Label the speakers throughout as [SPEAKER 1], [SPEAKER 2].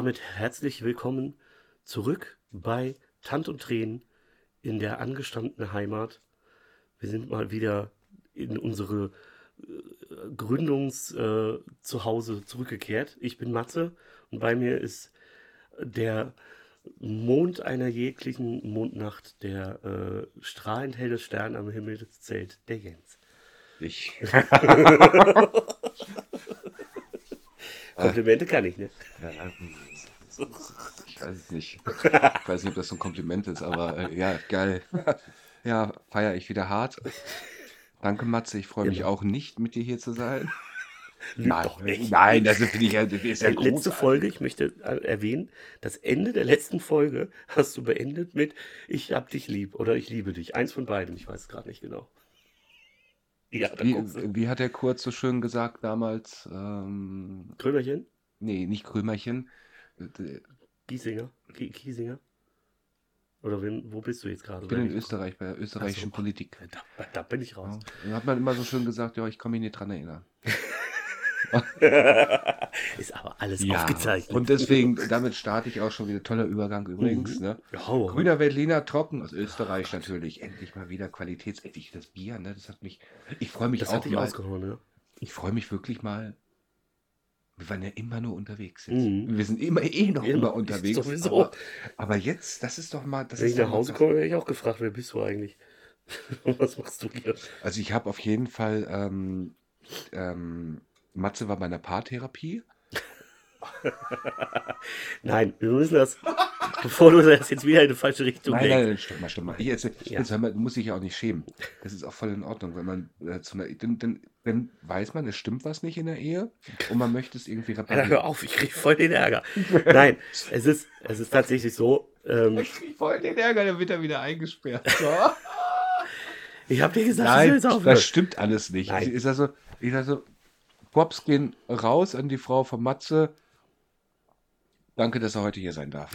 [SPEAKER 1] damit herzlich willkommen zurück bei Tant und Tränen in der angestammten Heimat. Wir sind mal wieder in unsere äh, Gründungs äh, zurückgekehrt. Ich bin Matze und bei mir ist der Mond einer jeglichen Mondnacht, der äh, strahlend helle Stern am Himmel zählt, der Jens.
[SPEAKER 2] Ich.
[SPEAKER 1] Komplimente kann ich, ne?
[SPEAKER 2] Ja, ich weiß es nicht. Ich weiß nicht, ob das so ein Kompliment ist, aber äh, ja, geil. Ja, feiere ich wieder hart. Danke, Matze. Ich freue mich
[SPEAKER 1] Genau.
[SPEAKER 2] auch nicht, mit dir hier zu sein. Nein,
[SPEAKER 1] doch nicht.
[SPEAKER 2] nein, das finde ich ja, das ist ja
[SPEAKER 1] Äh, letzte
[SPEAKER 2] großartig.
[SPEAKER 1] Folge, ich möchte äh, erwähnen, das Ende der letzten Folge hast du beendet mit Ich hab dich lieb oder ich liebe dich. Eins von beiden, ich weiß es gerade nicht genau. Ja,
[SPEAKER 2] Wie, wie hat der Kurz so schön gesagt damals? Ähm,
[SPEAKER 1] Krömerchen,
[SPEAKER 2] nee, nicht Krömerchen.
[SPEAKER 1] Giesinger, Kiesinger. Oder wen, wo bist du jetzt gerade?
[SPEAKER 2] Ich bin in Österreich, bei der österreichischen
[SPEAKER 1] so.
[SPEAKER 2] Politik.
[SPEAKER 1] Da, da bin ich raus.
[SPEAKER 2] Ja, da hat man immer so schön gesagt, ja, ich kann mich nicht dran erinnern.
[SPEAKER 1] Ist aber alles
[SPEAKER 2] Ja,
[SPEAKER 1] aufgezeichnet.
[SPEAKER 2] und deswegen, damit starte ich auch schon wieder. Toller Übergang übrigens.
[SPEAKER 1] Mhm.
[SPEAKER 2] Ne?
[SPEAKER 1] Rein.
[SPEAKER 2] Grüner Veltliner trocken aus Österreich natürlich. Endlich mal wieder qualitätsendlich das Bier. Ne? Das hat mich. Ich freue mich
[SPEAKER 1] das
[SPEAKER 2] auch
[SPEAKER 1] hat dich
[SPEAKER 2] mal.
[SPEAKER 1] ausgehauen, ne?
[SPEAKER 2] Ich freue mich wirklich mal. Wir waren ja immer nur unterwegs jetzt.
[SPEAKER 1] Mhm.
[SPEAKER 2] Wir sind immer eh noch
[SPEAKER 1] Immer,
[SPEAKER 2] immer unterwegs.
[SPEAKER 1] sowieso.
[SPEAKER 2] Aber, aber jetzt, das ist doch mal. Das
[SPEAKER 1] Wenn
[SPEAKER 2] ist
[SPEAKER 1] ich nach Hause komme, werde ich auch gefragt, wer bist du eigentlich? Was machst du hier?
[SPEAKER 2] Also ich habe auf jeden Fall. Ähm, ähm, Matze war bei einer Paartherapie.
[SPEAKER 1] Nein, wir müssen das, bevor du das jetzt wieder in eine falsche Richtung
[SPEAKER 2] Nein,
[SPEAKER 1] lenkst.
[SPEAKER 2] nein, stopp mal, stopp mal. Ich erzähl,
[SPEAKER 1] Ja.
[SPEAKER 2] jetzt mal, du musst dich ja auch nicht schämen. Das ist auch voll in Ordnung, wenn man äh, zu einer, dann, dann, dann weiß man, es stimmt was nicht in der Ehe und man möchte es irgendwie
[SPEAKER 1] Alter,
[SPEAKER 2] reparieren.
[SPEAKER 1] hör auf, ich krieg voll den Ärger. Nein, es ist, es ist tatsächlich so, ähm,
[SPEAKER 2] Ich krieg voll den Ärger, dann wird er wieder eingesperrt. So.
[SPEAKER 1] ich habe dir gesagt,
[SPEAKER 2] Nein,
[SPEAKER 1] jetzt aufhören.
[SPEAKER 2] das stimmt alles nicht.
[SPEAKER 1] Nein.
[SPEAKER 2] Ich, ist also, ich sag so, Pops gehen raus an die Frau von Matze. Danke, dass er heute hier sein darf.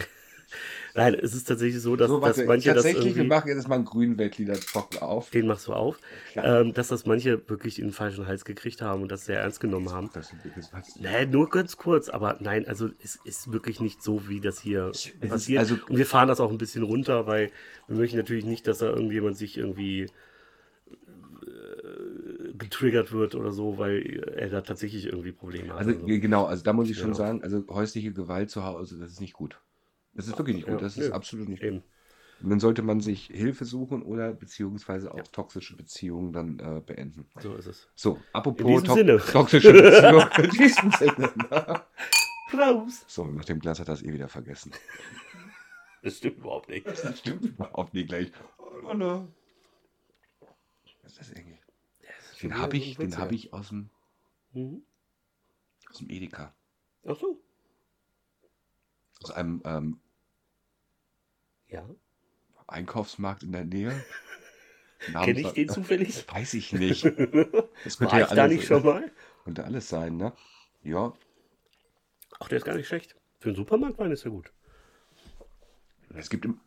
[SPEAKER 1] Nein, es ist tatsächlich so, dass,
[SPEAKER 2] so,
[SPEAKER 1] dass
[SPEAKER 2] warte,
[SPEAKER 1] manche das
[SPEAKER 2] tatsächlich, wir machen jetzt mal einen grünen Weltlieder trocken auf.
[SPEAKER 1] den machst du auf,
[SPEAKER 2] Ja.
[SPEAKER 1] ähm, dass das manche wirklich in den falschen Hals gekriegt haben und das sehr ernst genommen haben.
[SPEAKER 2] Das.
[SPEAKER 1] Nein, nur ganz kurz, aber nein, also es ist wirklich nicht so, wie das hier
[SPEAKER 2] ist
[SPEAKER 1] passiert.
[SPEAKER 2] also-
[SPEAKER 1] und wir fahren das auch ein bisschen runter, weil wir möchten natürlich nicht, dass da irgendjemand sich irgendwie äh, getriggert wird oder so, weil er da tatsächlich irgendwie Probleme hat.
[SPEAKER 2] Also
[SPEAKER 1] so.
[SPEAKER 2] genau, also da muss ich schon
[SPEAKER 1] Ja.
[SPEAKER 2] sagen, also häusliche Gewalt zu Hause, das ist nicht gut. Das ist wirklich nicht gut,
[SPEAKER 1] Ja,
[SPEAKER 2] das ist
[SPEAKER 1] nö.
[SPEAKER 2] absolut nicht gut.
[SPEAKER 1] Eben.
[SPEAKER 2] Und dann sollte man sich Hilfe suchen oder beziehungsweise auch toxische Beziehungen dann äh, beenden.
[SPEAKER 1] So ist es.
[SPEAKER 2] So, apropos to
[SPEAKER 1] Sinne.
[SPEAKER 2] toxische Beziehungen. In diesem Sinne. ne?
[SPEAKER 1] Prost!
[SPEAKER 2] So, nach dem Glas hat er es eh wieder vergessen.
[SPEAKER 1] Das stimmt überhaupt nicht.
[SPEAKER 2] Das stimmt überhaupt nicht gleich. Oh, no. Was ist das eigentlich? Den habe ich, den habe ich aus dem,
[SPEAKER 1] Mhm.
[SPEAKER 2] aus dem Edeka.
[SPEAKER 1] Ach so.
[SPEAKER 2] Aus einem ähm,
[SPEAKER 1] Ja.
[SPEAKER 2] Einkaufsmarkt in der Nähe.
[SPEAKER 1] Kenne ich den zufällig?
[SPEAKER 2] Weiß ich nicht. Das
[SPEAKER 1] War ich da nicht schon mal?
[SPEAKER 2] Könnte alles sein, ne? Ja,
[SPEAKER 1] Ach, der ist gar nicht schlecht. Für einen Supermarktwein ist er gut.
[SPEAKER 2] es gibt im,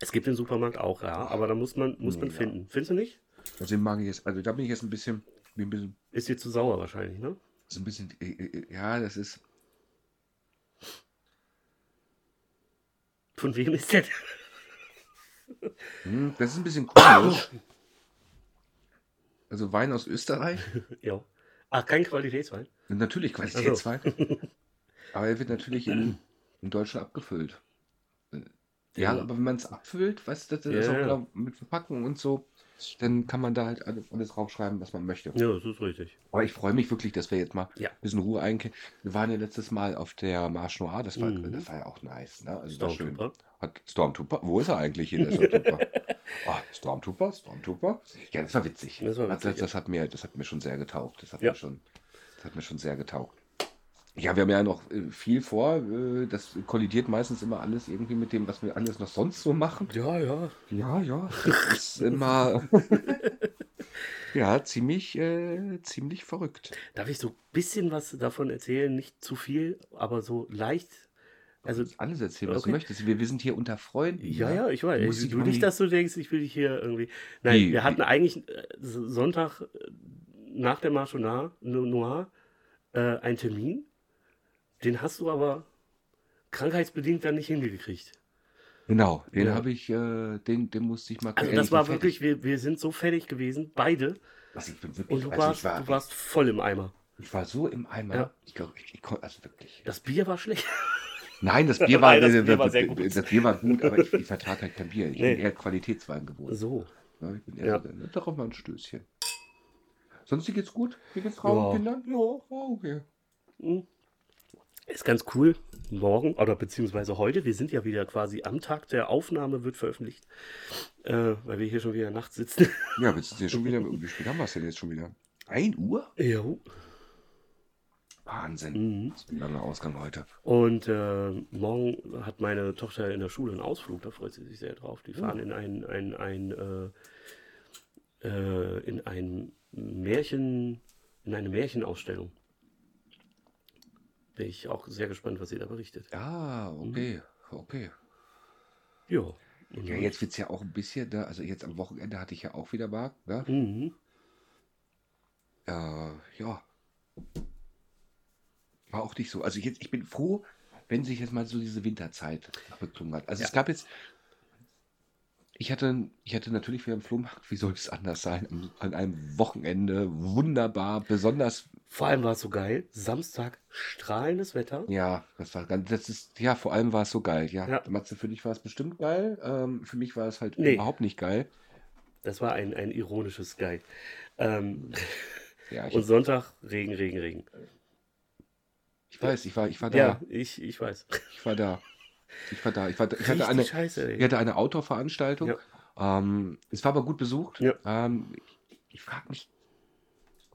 [SPEAKER 1] Es gibt den Supermarkt auch, ja, aber da muss man, muss man
[SPEAKER 2] Ja.
[SPEAKER 1] finden. Findest du nicht?
[SPEAKER 2] also den mag ich jetzt, also da bin ich jetzt ein bisschen, bin ein bisschen,
[SPEAKER 1] Ist dir zu sauer wahrscheinlich, ne?
[SPEAKER 2] so ein bisschen, äh, äh, ja, das ist,
[SPEAKER 1] Von wem ist der?
[SPEAKER 2] hm, das ist ein bisschen komisch. Also Wein aus Österreich,
[SPEAKER 1] ja. Ach, kein Qualitätswein.
[SPEAKER 2] natürlich Qualitätswein, aber er wird natürlich in, in Deutschland abgefüllt. Äh, Ja,
[SPEAKER 1] Ja.
[SPEAKER 2] aber wenn man es abfüllt, weißt du, das
[SPEAKER 1] Ja,
[SPEAKER 2] ist auch
[SPEAKER 1] ja.
[SPEAKER 2] mit Verpackung und so, dann kann man da halt alles, draufschreiben, was man möchte.
[SPEAKER 1] Ja, das ist richtig.
[SPEAKER 2] Aber ich freue mich wirklich, dass wir jetzt mal
[SPEAKER 1] Ja.
[SPEAKER 2] ein bisschen Ruhe einkehren. Wir waren ja letztes Mal auf der Marche Noir, das war,
[SPEAKER 1] Mhm.
[SPEAKER 2] das war ja auch nice. Ne? Also war schön.
[SPEAKER 1] Stormtrooper.
[SPEAKER 2] Hat Stormtrooper, wo ist er eigentlich hier, der Stormtrooper? oh, Stormtrooper, Stormtrooper. Ja, das war witzig.
[SPEAKER 1] Das war
[SPEAKER 2] das,
[SPEAKER 1] witzig,
[SPEAKER 2] das, hat mir, das hat mir schon sehr getaugt. Das hat,
[SPEAKER 1] Ja.
[SPEAKER 2] mir, schon, das hat mir schon sehr getaugt. Ja, wir haben ja noch äh, viel vor. äh, Das kollidiert meistens immer alles irgendwie mit dem, was wir alles noch sonst so machen.
[SPEAKER 1] Ja, ja.
[SPEAKER 2] Ja, ja. Das ist immer. ja, ziemlich, äh, ziemlich verrückt.
[SPEAKER 1] Darf ich so ein bisschen was davon erzählen? Nicht zu viel, aber so leicht. Also,
[SPEAKER 2] alles erzählen, was
[SPEAKER 1] okay.
[SPEAKER 2] du möchtest. Wir, wir sind hier unter Freunden.
[SPEAKER 1] ja,
[SPEAKER 2] ne?
[SPEAKER 1] ja, ich weiß.
[SPEAKER 2] musst
[SPEAKER 1] Du, nicht,
[SPEAKER 2] die-
[SPEAKER 1] dass du denkst, ich will dich hier irgendwie. Nein,
[SPEAKER 2] Wie-
[SPEAKER 1] wir hatten
[SPEAKER 2] wie-
[SPEAKER 1] eigentlich äh, Sonntag nach der Marche Noir, Noir äh, einen Termin. Den hast du aber krankheitsbedingt dann nicht hingekriegt.
[SPEAKER 2] Genau, den
[SPEAKER 1] Ja.
[SPEAKER 2] habe ich, äh, den, den musste ich mal
[SPEAKER 1] Also das war wirklich, wir, wir sind so fertig gewesen, beide.
[SPEAKER 2] Was ich bin
[SPEAKER 1] Und
[SPEAKER 2] wirklich,
[SPEAKER 1] du
[SPEAKER 2] also
[SPEAKER 1] warst,
[SPEAKER 2] ich war,
[SPEAKER 1] du warst voll im Eimer.
[SPEAKER 2] ich war so im Eimer.
[SPEAKER 1] Ja.
[SPEAKER 2] Ich glaube, ich, ich konnte, also wirklich.
[SPEAKER 1] Das Bier war schlecht.
[SPEAKER 2] Nein, das Bier war,
[SPEAKER 1] Nein, das
[SPEAKER 2] äh,
[SPEAKER 1] Bier war sehr gut.
[SPEAKER 2] Das Bier war gut, aber ich, ich vertrage halt kein Bier. Ich
[SPEAKER 1] Nee.
[SPEAKER 2] bin eher Qualitätswein gewohnt.
[SPEAKER 1] So.
[SPEAKER 2] Ja, ich bin eher
[SPEAKER 1] Ja.
[SPEAKER 2] so, darauf mal ein Stößchen. Sonst geht's gut? Wie geht's
[SPEAKER 1] Ja.
[SPEAKER 2] Frauen und Kindern? Ja, oh, okay.
[SPEAKER 1] Hm. Ist ganz cool. Morgen oder beziehungsweise heute, wir sind ja wieder quasi am Tag der Aufnahme, wird veröffentlicht, äh, weil wir hier schon wieder nachts sitzen.
[SPEAKER 2] Ja, jetzt ist ja schon wieder, wie spät haben wir es denn jetzt schon wieder? 1 Uhr?
[SPEAKER 1] jo.
[SPEAKER 2] Wahnsinn.
[SPEAKER 1] Mhm.
[SPEAKER 2] Das ist ein langer Ausgang heute.
[SPEAKER 1] Und äh, morgen hat meine Tochter in der Schule einen Ausflug, da freut sie sich sehr drauf. Die fahren
[SPEAKER 2] Oh.
[SPEAKER 1] in ein, ein, ein, äh, äh, in ein Märchen, in eine Märchenausstellung. Bin ich auch sehr gespannt, was sie da berichtet.
[SPEAKER 2] Ja, okay, okay.
[SPEAKER 1] Ja. Und
[SPEAKER 2] Ja, jetzt wird es ja auch ein bisschen, ne? also jetzt am Wochenende hatte ich ja auch wieder Markt, ne?
[SPEAKER 1] Mhm.
[SPEAKER 2] Äh, ja. War auch nicht so. Also jetzt, ich bin froh, wenn sich jetzt mal so diese Winterzeit beklungen hat. Also
[SPEAKER 1] Ja.
[SPEAKER 2] es gab jetzt, ich hatte, ich hatte natürlich wieder im Flohmarkt, wie soll es anders sein, an einem Wochenende wunderbar, besonders,
[SPEAKER 1] Vor allem war es so geil. Samstag strahlendes Wetter.
[SPEAKER 2] ja, das war ganz, das ist, ja, vor allem war es so geil, ja.
[SPEAKER 1] Ja.
[SPEAKER 2] Matze, für dich war es bestimmt geil, ähm, für mich war es halt
[SPEAKER 1] Nee.
[SPEAKER 2] überhaupt nicht geil.
[SPEAKER 1] Das war ein, ein ironisches Geil. Ähm,
[SPEAKER 2] Ja,
[SPEAKER 1] und Sonntag Regen, Regen, Regen.
[SPEAKER 2] ich weiß, ich war, ich war da,
[SPEAKER 1] Ja, ich, ich weiß.
[SPEAKER 2] ich war da. Ich war da, ich war da, ich hatte eine,
[SPEAKER 1] Scheiße, ey.
[SPEAKER 2] Ich hatte eine Outdoor-Veranstaltung. Ähm, es war aber gut besucht.
[SPEAKER 1] Ja.
[SPEAKER 2] Ähm, ich ich frage mich.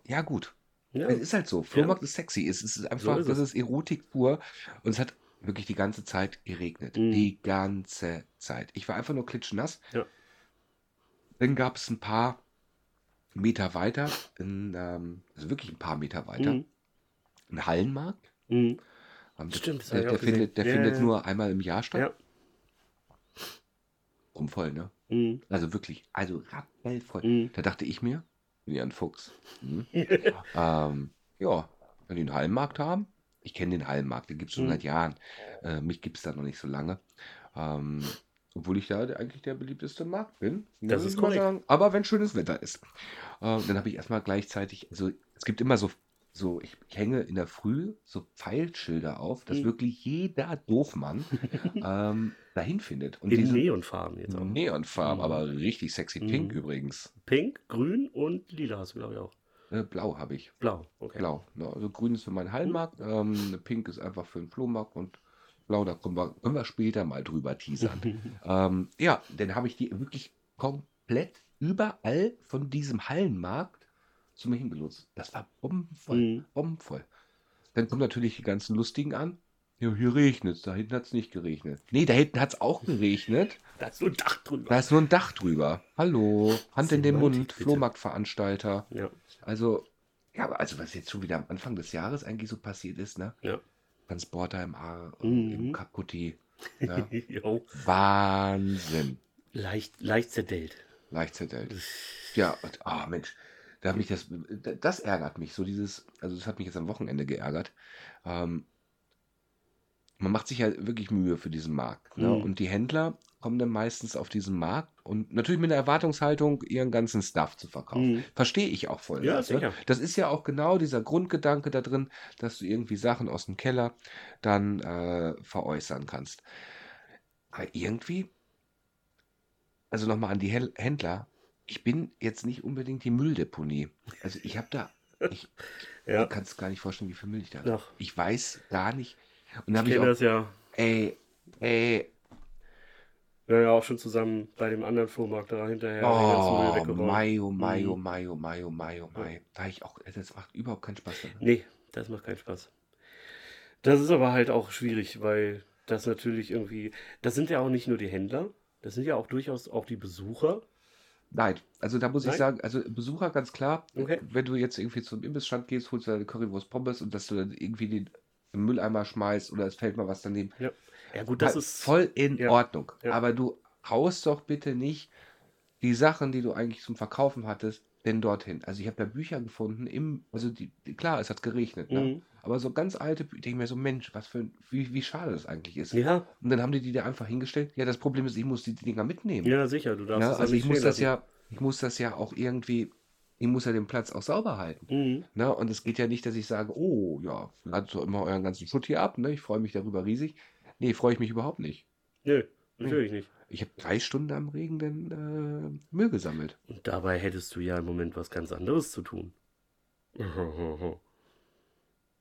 [SPEAKER 2] Ja, gut.
[SPEAKER 1] Ja.
[SPEAKER 2] Es ist halt so. Flohmarkt ist sexy. Es ist einfach,
[SPEAKER 1] ist
[SPEAKER 2] das ist Erotik pur. Und es hat wirklich die ganze Zeit geregnet.
[SPEAKER 1] Mhm.
[SPEAKER 2] Die ganze Zeit. Ich war einfach nur klitschnass.
[SPEAKER 1] Ja.
[SPEAKER 2] Dann gab es ein paar Meter weiter, in, ähm, also wirklich ein paar Meter weiter,
[SPEAKER 1] Mhm.
[SPEAKER 2] einen Hallenmarkt.
[SPEAKER 1] Mhm.
[SPEAKER 2] Ähm,
[SPEAKER 1] Stimmt,
[SPEAKER 2] der, der findet, der
[SPEAKER 1] Ja,
[SPEAKER 2] findet
[SPEAKER 1] ja, ja.
[SPEAKER 2] nur einmal im Jahr statt.
[SPEAKER 1] Ja.
[SPEAKER 2] Rumvoll, ne?
[SPEAKER 1] Mhm.
[SPEAKER 2] Also wirklich, also rappelvoll.
[SPEAKER 1] Mhm.
[SPEAKER 2] Da dachte ich mir, ja ein Fuchs. Hm? ähm, ja, wenn die einen Hallenmarkt haben, ich kenne den Hallenmarkt, den gibt es schon
[SPEAKER 1] Mhm.
[SPEAKER 2] seit Jahren. Äh, mich gibt es da noch nicht so lange. Ähm, obwohl ich da eigentlich der beliebteste Markt bin.
[SPEAKER 1] Das
[SPEAKER 2] muss
[SPEAKER 1] ist korrekt.
[SPEAKER 2] sagen. Aber wenn schönes Wetter ist. Ähm, dann habe ich erstmal gleichzeitig, also es gibt immer so, so ich, ich hänge in der Früh so Pfeilschilder auf, dass
[SPEAKER 1] Mhm.
[SPEAKER 2] wirklich jeder Doofmann ähm, dahin findet. Und
[SPEAKER 1] In Neonfarben jetzt auch.
[SPEAKER 2] Neonfarben,
[SPEAKER 1] Mhm.
[SPEAKER 2] aber richtig sexy pink
[SPEAKER 1] Mhm.
[SPEAKER 2] übrigens.
[SPEAKER 1] Pink, grün und lila hast du, glaube ich, auch.
[SPEAKER 2] Äh, Blau habe ich.
[SPEAKER 1] Blau, okay.
[SPEAKER 2] Blau. Ne? Also grün ist für meinen Hallenmarkt, ähm, pink ist einfach für den Flohmarkt und blau, da können wir, können wir später mal drüber teasern. ähm, ja, dann habe ich die wirklich komplett überall von diesem Hallenmarkt zu mir hingelotst. Das war bombenvoll,
[SPEAKER 1] Mhm.
[SPEAKER 2] bombenvoll. Dann kommen natürlich die ganzen Lustigen an. Ja, hier regnet es, da hinten hat es nicht geregnet. Nee, da hinten hat es auch geregnet.
[SPEAKER 1] Da ist so ein Dach drüber.
[SPEAKER 2] Da ist nur ein Dach drüber. Hallo, Hand in den Mund. Flohmarktveranstalter.
[SPEAKER 1] Ja,
[SPEAKER 2] Also, ja, also was jetzt schon wieder am Anfang des Jahres eigentlich so passiert ist, ne?
[SPEAKER 1] ja.
[SPEAKER 2] Transporter im Aar,
[SPEAKER 1] Mhm.
[SPEAKER 2] im Kaputti. Ja?
[SPEAKER 1] Jo.
[SPEAKER 2] Wahnsinn.
[SPEAKER 1] Leicht, leicht zerdellt.
[SPEAKER 2] Leicht zerdellt. Ja, und, ah Mensch, da hat mich das, das ärgert mich, so dieses, also das hat mich jetzt am Wochenende geärgert. Ähm, man macht sich ja wirklich Mühe für diesen Markt. Ne?
[SPEAKER 1] Mhm.
[SPEAKER 2] Und die Händler kommen dann meistens auf diesen Markt und natürlich mit der Erwartungshaltung, ihren ganzen Stuff zu verkaufen.
[SPEAKER 1] Mhm.
[SPEAKER 2] Verstehe ich auch voll.
[SPEAKER 1] Ja,
[SPEAKER 2] weißt du?
[SPEAKER 1] sicher.
[SPEAKER 2] Das ist ja auch genau dieser Grundgedanke da drin, dass du irgendwie Sachen aus dem Keller dann äh, veräußern kannst. Aber irgendwie, also nochmal an die Händler, ich bin jetzt nicht unbedingt die Mülldeponie. Also ich habe da, ich,
[SPEAKER 1] Ja.
[SPEAKER 2] du kannst gar nicht vorstellen, wie viel Müll ich da habe. Ich weiß gar nicht. Und da
[SPEAKER 1] Ich
[SPEAKER 2] ich
[SPEAKER 1] kenne das ja.
[SPEAKER 2] ey, ey,
[SPEAKER 1] Wir haben ja auch schon zusammen bei dem anderen Flohmarkt da hinterher
[SPEAKER 2] oh. Mai, oh, Mai, oh,
[SPEAKER 1] Mhm.
[SPEAKER 2] Mai, oh, Mai, oh, Mai, oh, Mai. Da ich auch, das macht überhaupt keinen Spaß. Mehr.
[SPEAKER 1] Nee, das macht keinen Spaß. Das ist aber halt auch schwierig, weil das natürlich irgendwie, das sind ja auch nicht nur die Händler, das sind ja auch durchaus auch die Besucher.
[SPEAKER 2] Nein, also da muss ich
[SPEAKER 1] Nein?
[SPEAKER 2] sagen, also Besucher ganz klar,
[SPEAKER 1] Okay.
[SPEAKER 2] wenn du jetzt irgendwie zum Imbissstand gehst, holst du deine Currywurst Pommes und dass du dann irgendwie den im Mülleimer schmeißt oder es fällt mal was daneben.
[SPEAKER 1] Ja, ja gut, das
[SPEAKER 2] Halt
[SPEAKER 1] ist
[SPEAKER 2] voll in
[SPEAKER 1] ja,
[SPEAKER 2] Ordnung.
[SPEAKER 1] ja.
[SPEAKER 2] Aber du haust doch bitte nicht die Sachen, die du eigentlich zum Verkaufen hattest, denn dorthin. Also ich habe da Bücher gefunden, im, also die, klar, es hat geregnet, ne?
[SPEAKER 1] Mhm.
[SPEAKER 2] aber so ganz alte, ich denke mir so, Mensch, was für ein, wie, wie schade das eigentlich ist.
[SPEAKER 1] Ja,
[SPEAKER 2] Und dann haben die die da einfach hingestellt. Ja, das Problem ist, ich muss die Dinger mitnehmen.
[SPEAKER 1] ja, sicher. Du darfst
[SPEAKER 2] Ja,
[SPEAKER 1] es
[SPEAKER 2] also
[SPEAKER 1] nicht
[SPEAKER 2] ich muss das ja, ich muss das ja auch irgendwie, ich muss ja den Platz auch sauber halten.
[SPEAKER 1] Mhm.
[SPEAKER 2] Ne? Und es geht ja nicht, dass ich sage, oh ja, ladet so immer euren ganzen Schutt hier ab, ne? Ich freue mich darüber riesig. Nee, freue ich mich überhaupt nicht.
[SPEAKER 1] Nö, natürlich nicht.
[SPEAKER 2] Ich habe drei Stunden am Regen den äh, Müll gesammelt.
[SPEAKER 1] Und dabei hättest du ja im Moment was ganz anderes zu tun.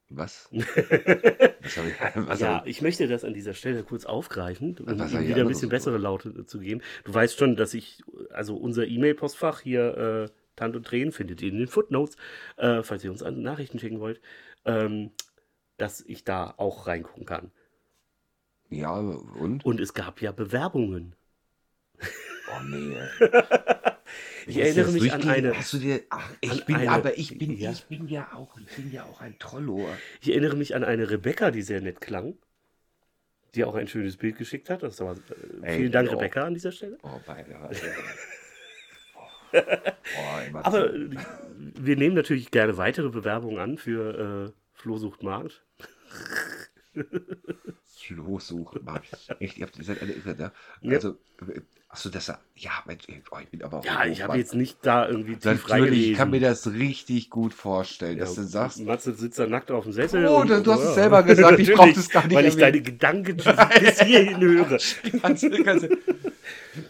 [SPEAKER 2] Was? was
[SPEAKER 1] ja, ich möchte das an dieser Stelle kurz aufgreifen, um
[SPEAKER 2] Was
[SPEAKER 1] wieder ein bisschen bessere Laute zu geben. Du weißt schon, dass ich, also unser E-Mail-Postfach hier, Tant und Tränen, findet ihr in den Footnotes, äh, falls ihr uns Nachrichten schicken wollt, ähm, dass ich da auch reingucken kann.
[SPEAKER 2] Ja, und?
[SPEAKER 1] Und es gab ja Bewerbungen.
[SPEAKER 2] Oh nee.
[SPEAKER 1] Ich erinnere mich an eine,
[SPEAKER 2] Hast du dir. Ach, ich bin,
[SPEAKER 1] eine-
[SPEAKER 2] aber ich bin,
[SPEAKER 1] ja.
[SPEAKER 2] ich bin ja auch, ich bin ja auch ein Trollo.
[SPEAKER 1] ich erinnere mich an eine Rebecca, die sehr nett klang, die auch ein schönes Bild geschickt hat. Das war, äh,
[SPEAKER 2] Ey,
[SPEAKER 1] vielen Dank,
[SPEAKER 2] oh.
[SPEAKER 1] Rebecca, an dieser Stelle.
[SPEAKER 2] Oh, beide. Immer
[SPEAKER 1] Aber äh, wir nehmen natürlich gerne weitere Bewerbungen an für äh, Flohsucht Markt.
[SPEAKER 2] Flohsuche. Mann. Echt, ihr habt, ihr seid alle irre, ne?
[SPEAKER 1] Ja.
[SPEAKER 2] Also, äh, achso, das ja, Mensch, oh, ich bin aber auch
[SPEAKER 1] Ja, ich habe jetzt nicht da irgendwie tief
[SPEAKER 2] Natürlich, ich kann mir das richtig gut vorstellen, dass
[SPEAKER 1] Ja,
[SPEAKER 2] du sagst,
[SPEAKER 1] Matze sitzt da nackt auf dem Sessel.
[SPEAKER 2] Oh, du- du hast es selber gesagt, ich brauch das gar nicht
[SPEAKER 1] Weil ich deine Gedanken bis hierhin höre.
[SPEAKER 2] Ganz- ganz-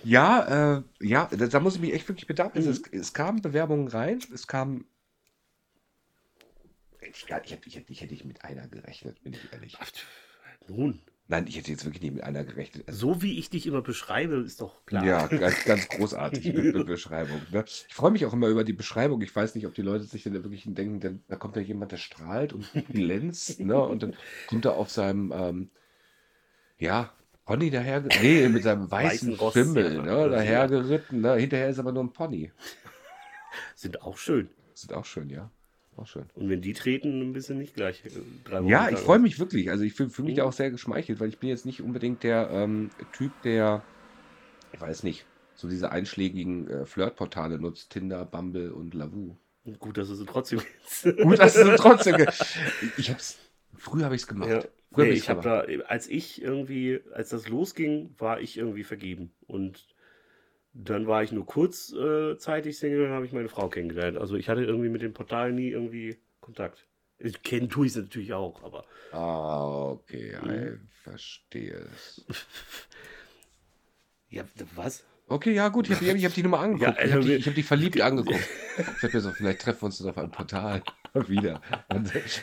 [SPEAKER 2] ja, äh, ja, da, da muss ich mich echt wirklich bedanken.
[SPEAKER 1] Mhm.
[SPEAKER 2] Es, es kamen Bewerbungen rein, es kamen. Ich, ich, hätte, ich, hätte, ich hätte nicht mit einer gerechnet, bin ich ehrlich.
[SPEAKER 1] Nun,
[SPEAKER 2] Nein, ich hätte jetzt wirklich nicht mit einer gerechnet. Also,
[SPEAKER 1] so wie ich dich immer beschreibe, ist doch klar.
[SPEAKER 2] Ja, ganz, ganz großartig mit, mit Beschreibung. Ne? Ich freue mich auch immer über die Beschreibung. Ich weiß nicht, ob die Leute sich dann wirklich denken, denn, da kommt da jemand, der strahlt und glänzt, ne? Und dann kommt er auf seinem, ähm, ja, Pony daher, nee, mit seinem weißen,
[SPEAKER 1] Weißen Ross,
[SPEAKER 2] Schimmel, ne? Dahergeritten, ne? Hinterher ist aber nur ein Pony.
[SPEAKER 1] Sind auch schön.
[SPEAKER 2] Ist auch schön, ja. Auch schön.
[SPEAKER 1] Und wenn die treten, ein bisschen nicht gleich. äh, drei
[SPEAKER 2] Ja, ich freue mich wirklich. Also ich fühle fühl mich
[SPEAKER 1] Mhm.
[SPEAKER 2] da auch sehr geschmeichelt, weil ich bin jetzt nicht unbedingt der ähm, Typ, der, ich weiß nicht, so diese einschlägigen äh, Flirtportale nutzt, Tinder, Bumble und Lavu.
[SPEAKER 1] Gut, dass du sie trotzdem
[SPEAKER 2] Gut, dass du trotzdem. ge- Ich hab's. Früher habe ich es gemacht.
[SPEAKER 1] Ja. Nee, ich habe da, als ich irgendwie, als das losging, war ich irgendwie vergeben. Und dann war ich nur kurzzeitig Single und habe ich meine Frau kennengelernt. Also ich hatte irgendwie mit den Portalen nie irgendwie Kontakt. Ich kennen tue ich es natürlich auch, aber
[SPEAKER 2] Ah, okay, ja,
[SPEAKER 1] Mhm.
[SPEAKER 2] ich verstehe es.
[SPEAKER 1] ja, was?
[SPEAKER 2] Okay, ja, gut, ich habe hab die Nummer angeguckt.
[SPEAKER 1] Ja,
[SPEAKER 2] ich habe
[SPEAKER 1] also
[SPEAKER 2] die,
[SPEAKER 1] wir-
[SPEAKER 2] ich hab die verliebt angeguckt. Ich habe mir so, vielleicht treffen wir uns dann auf einem Portal wieder.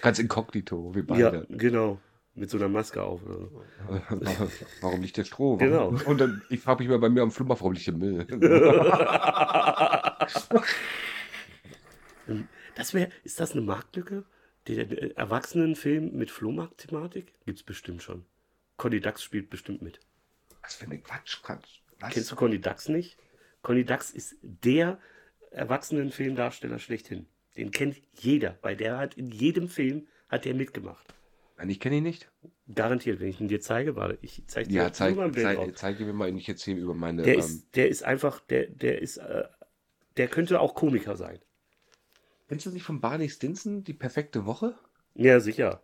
[SPEAKER 2] Ganz, inkognito, wir
[SPEAKER 1] Ja,
[SPEAKER 2] beide.
[SPEAKER 1] genau. Mit so einer Maske auf oder so.
[SPEAKER 2] Warum- liegt der Stroh?
[SPEAKER 1] Genau.
[SPEAKER 2] Und dann, ich frage mich mal bei mir am Flummer, warum liegt der Müll?
[SPEAKER 1] Das wäre, ist das eine Marktlücke? Der, der Erwachsenenfilm mit Flohmarkt-Thematik? Gibt's bestimmt schon. Conny Dax spielt bestimmt mit.
[SPEAKER 2] Was für eine Quatsch, Quatsch. Was?
[SPEAKER 1] Kennst du Conny Dax nicht? Conny Dax ist der Erwachsenenfilmdarsteller schlechthin. Den kennt jeder, weil der hat in jedem Film hat der mitgemacht.
[SPEAKER 2] Nein, ich kenne ihn nicht.
[SPEAKER 1] Garantiert, wenn ich ihn dir zeige, warte, ich zeige dir
[SPEAKER 2] Ja,
[SPEAKER 1] nur
[SPEAKER 2] zeig,
[SPEAKER 1] mal ein Bild
[SPEAKER 2] zeig,
[SPEAKER 1] drauf.
[SPEAKER 2] zeige mir mal, ich erzähle über meine.
[SPEAKER 1] Der
[SPEAKER 2] ähm,
[SPEAKER 1] ist, der ist einfach, der, der ist, äh, der könnte auch Komiker sein.
[SPEAKER 2] Kennst du nicht von Barney Stinson, die perfekte Woche?
[SPEAKER 1] Ja, sicher.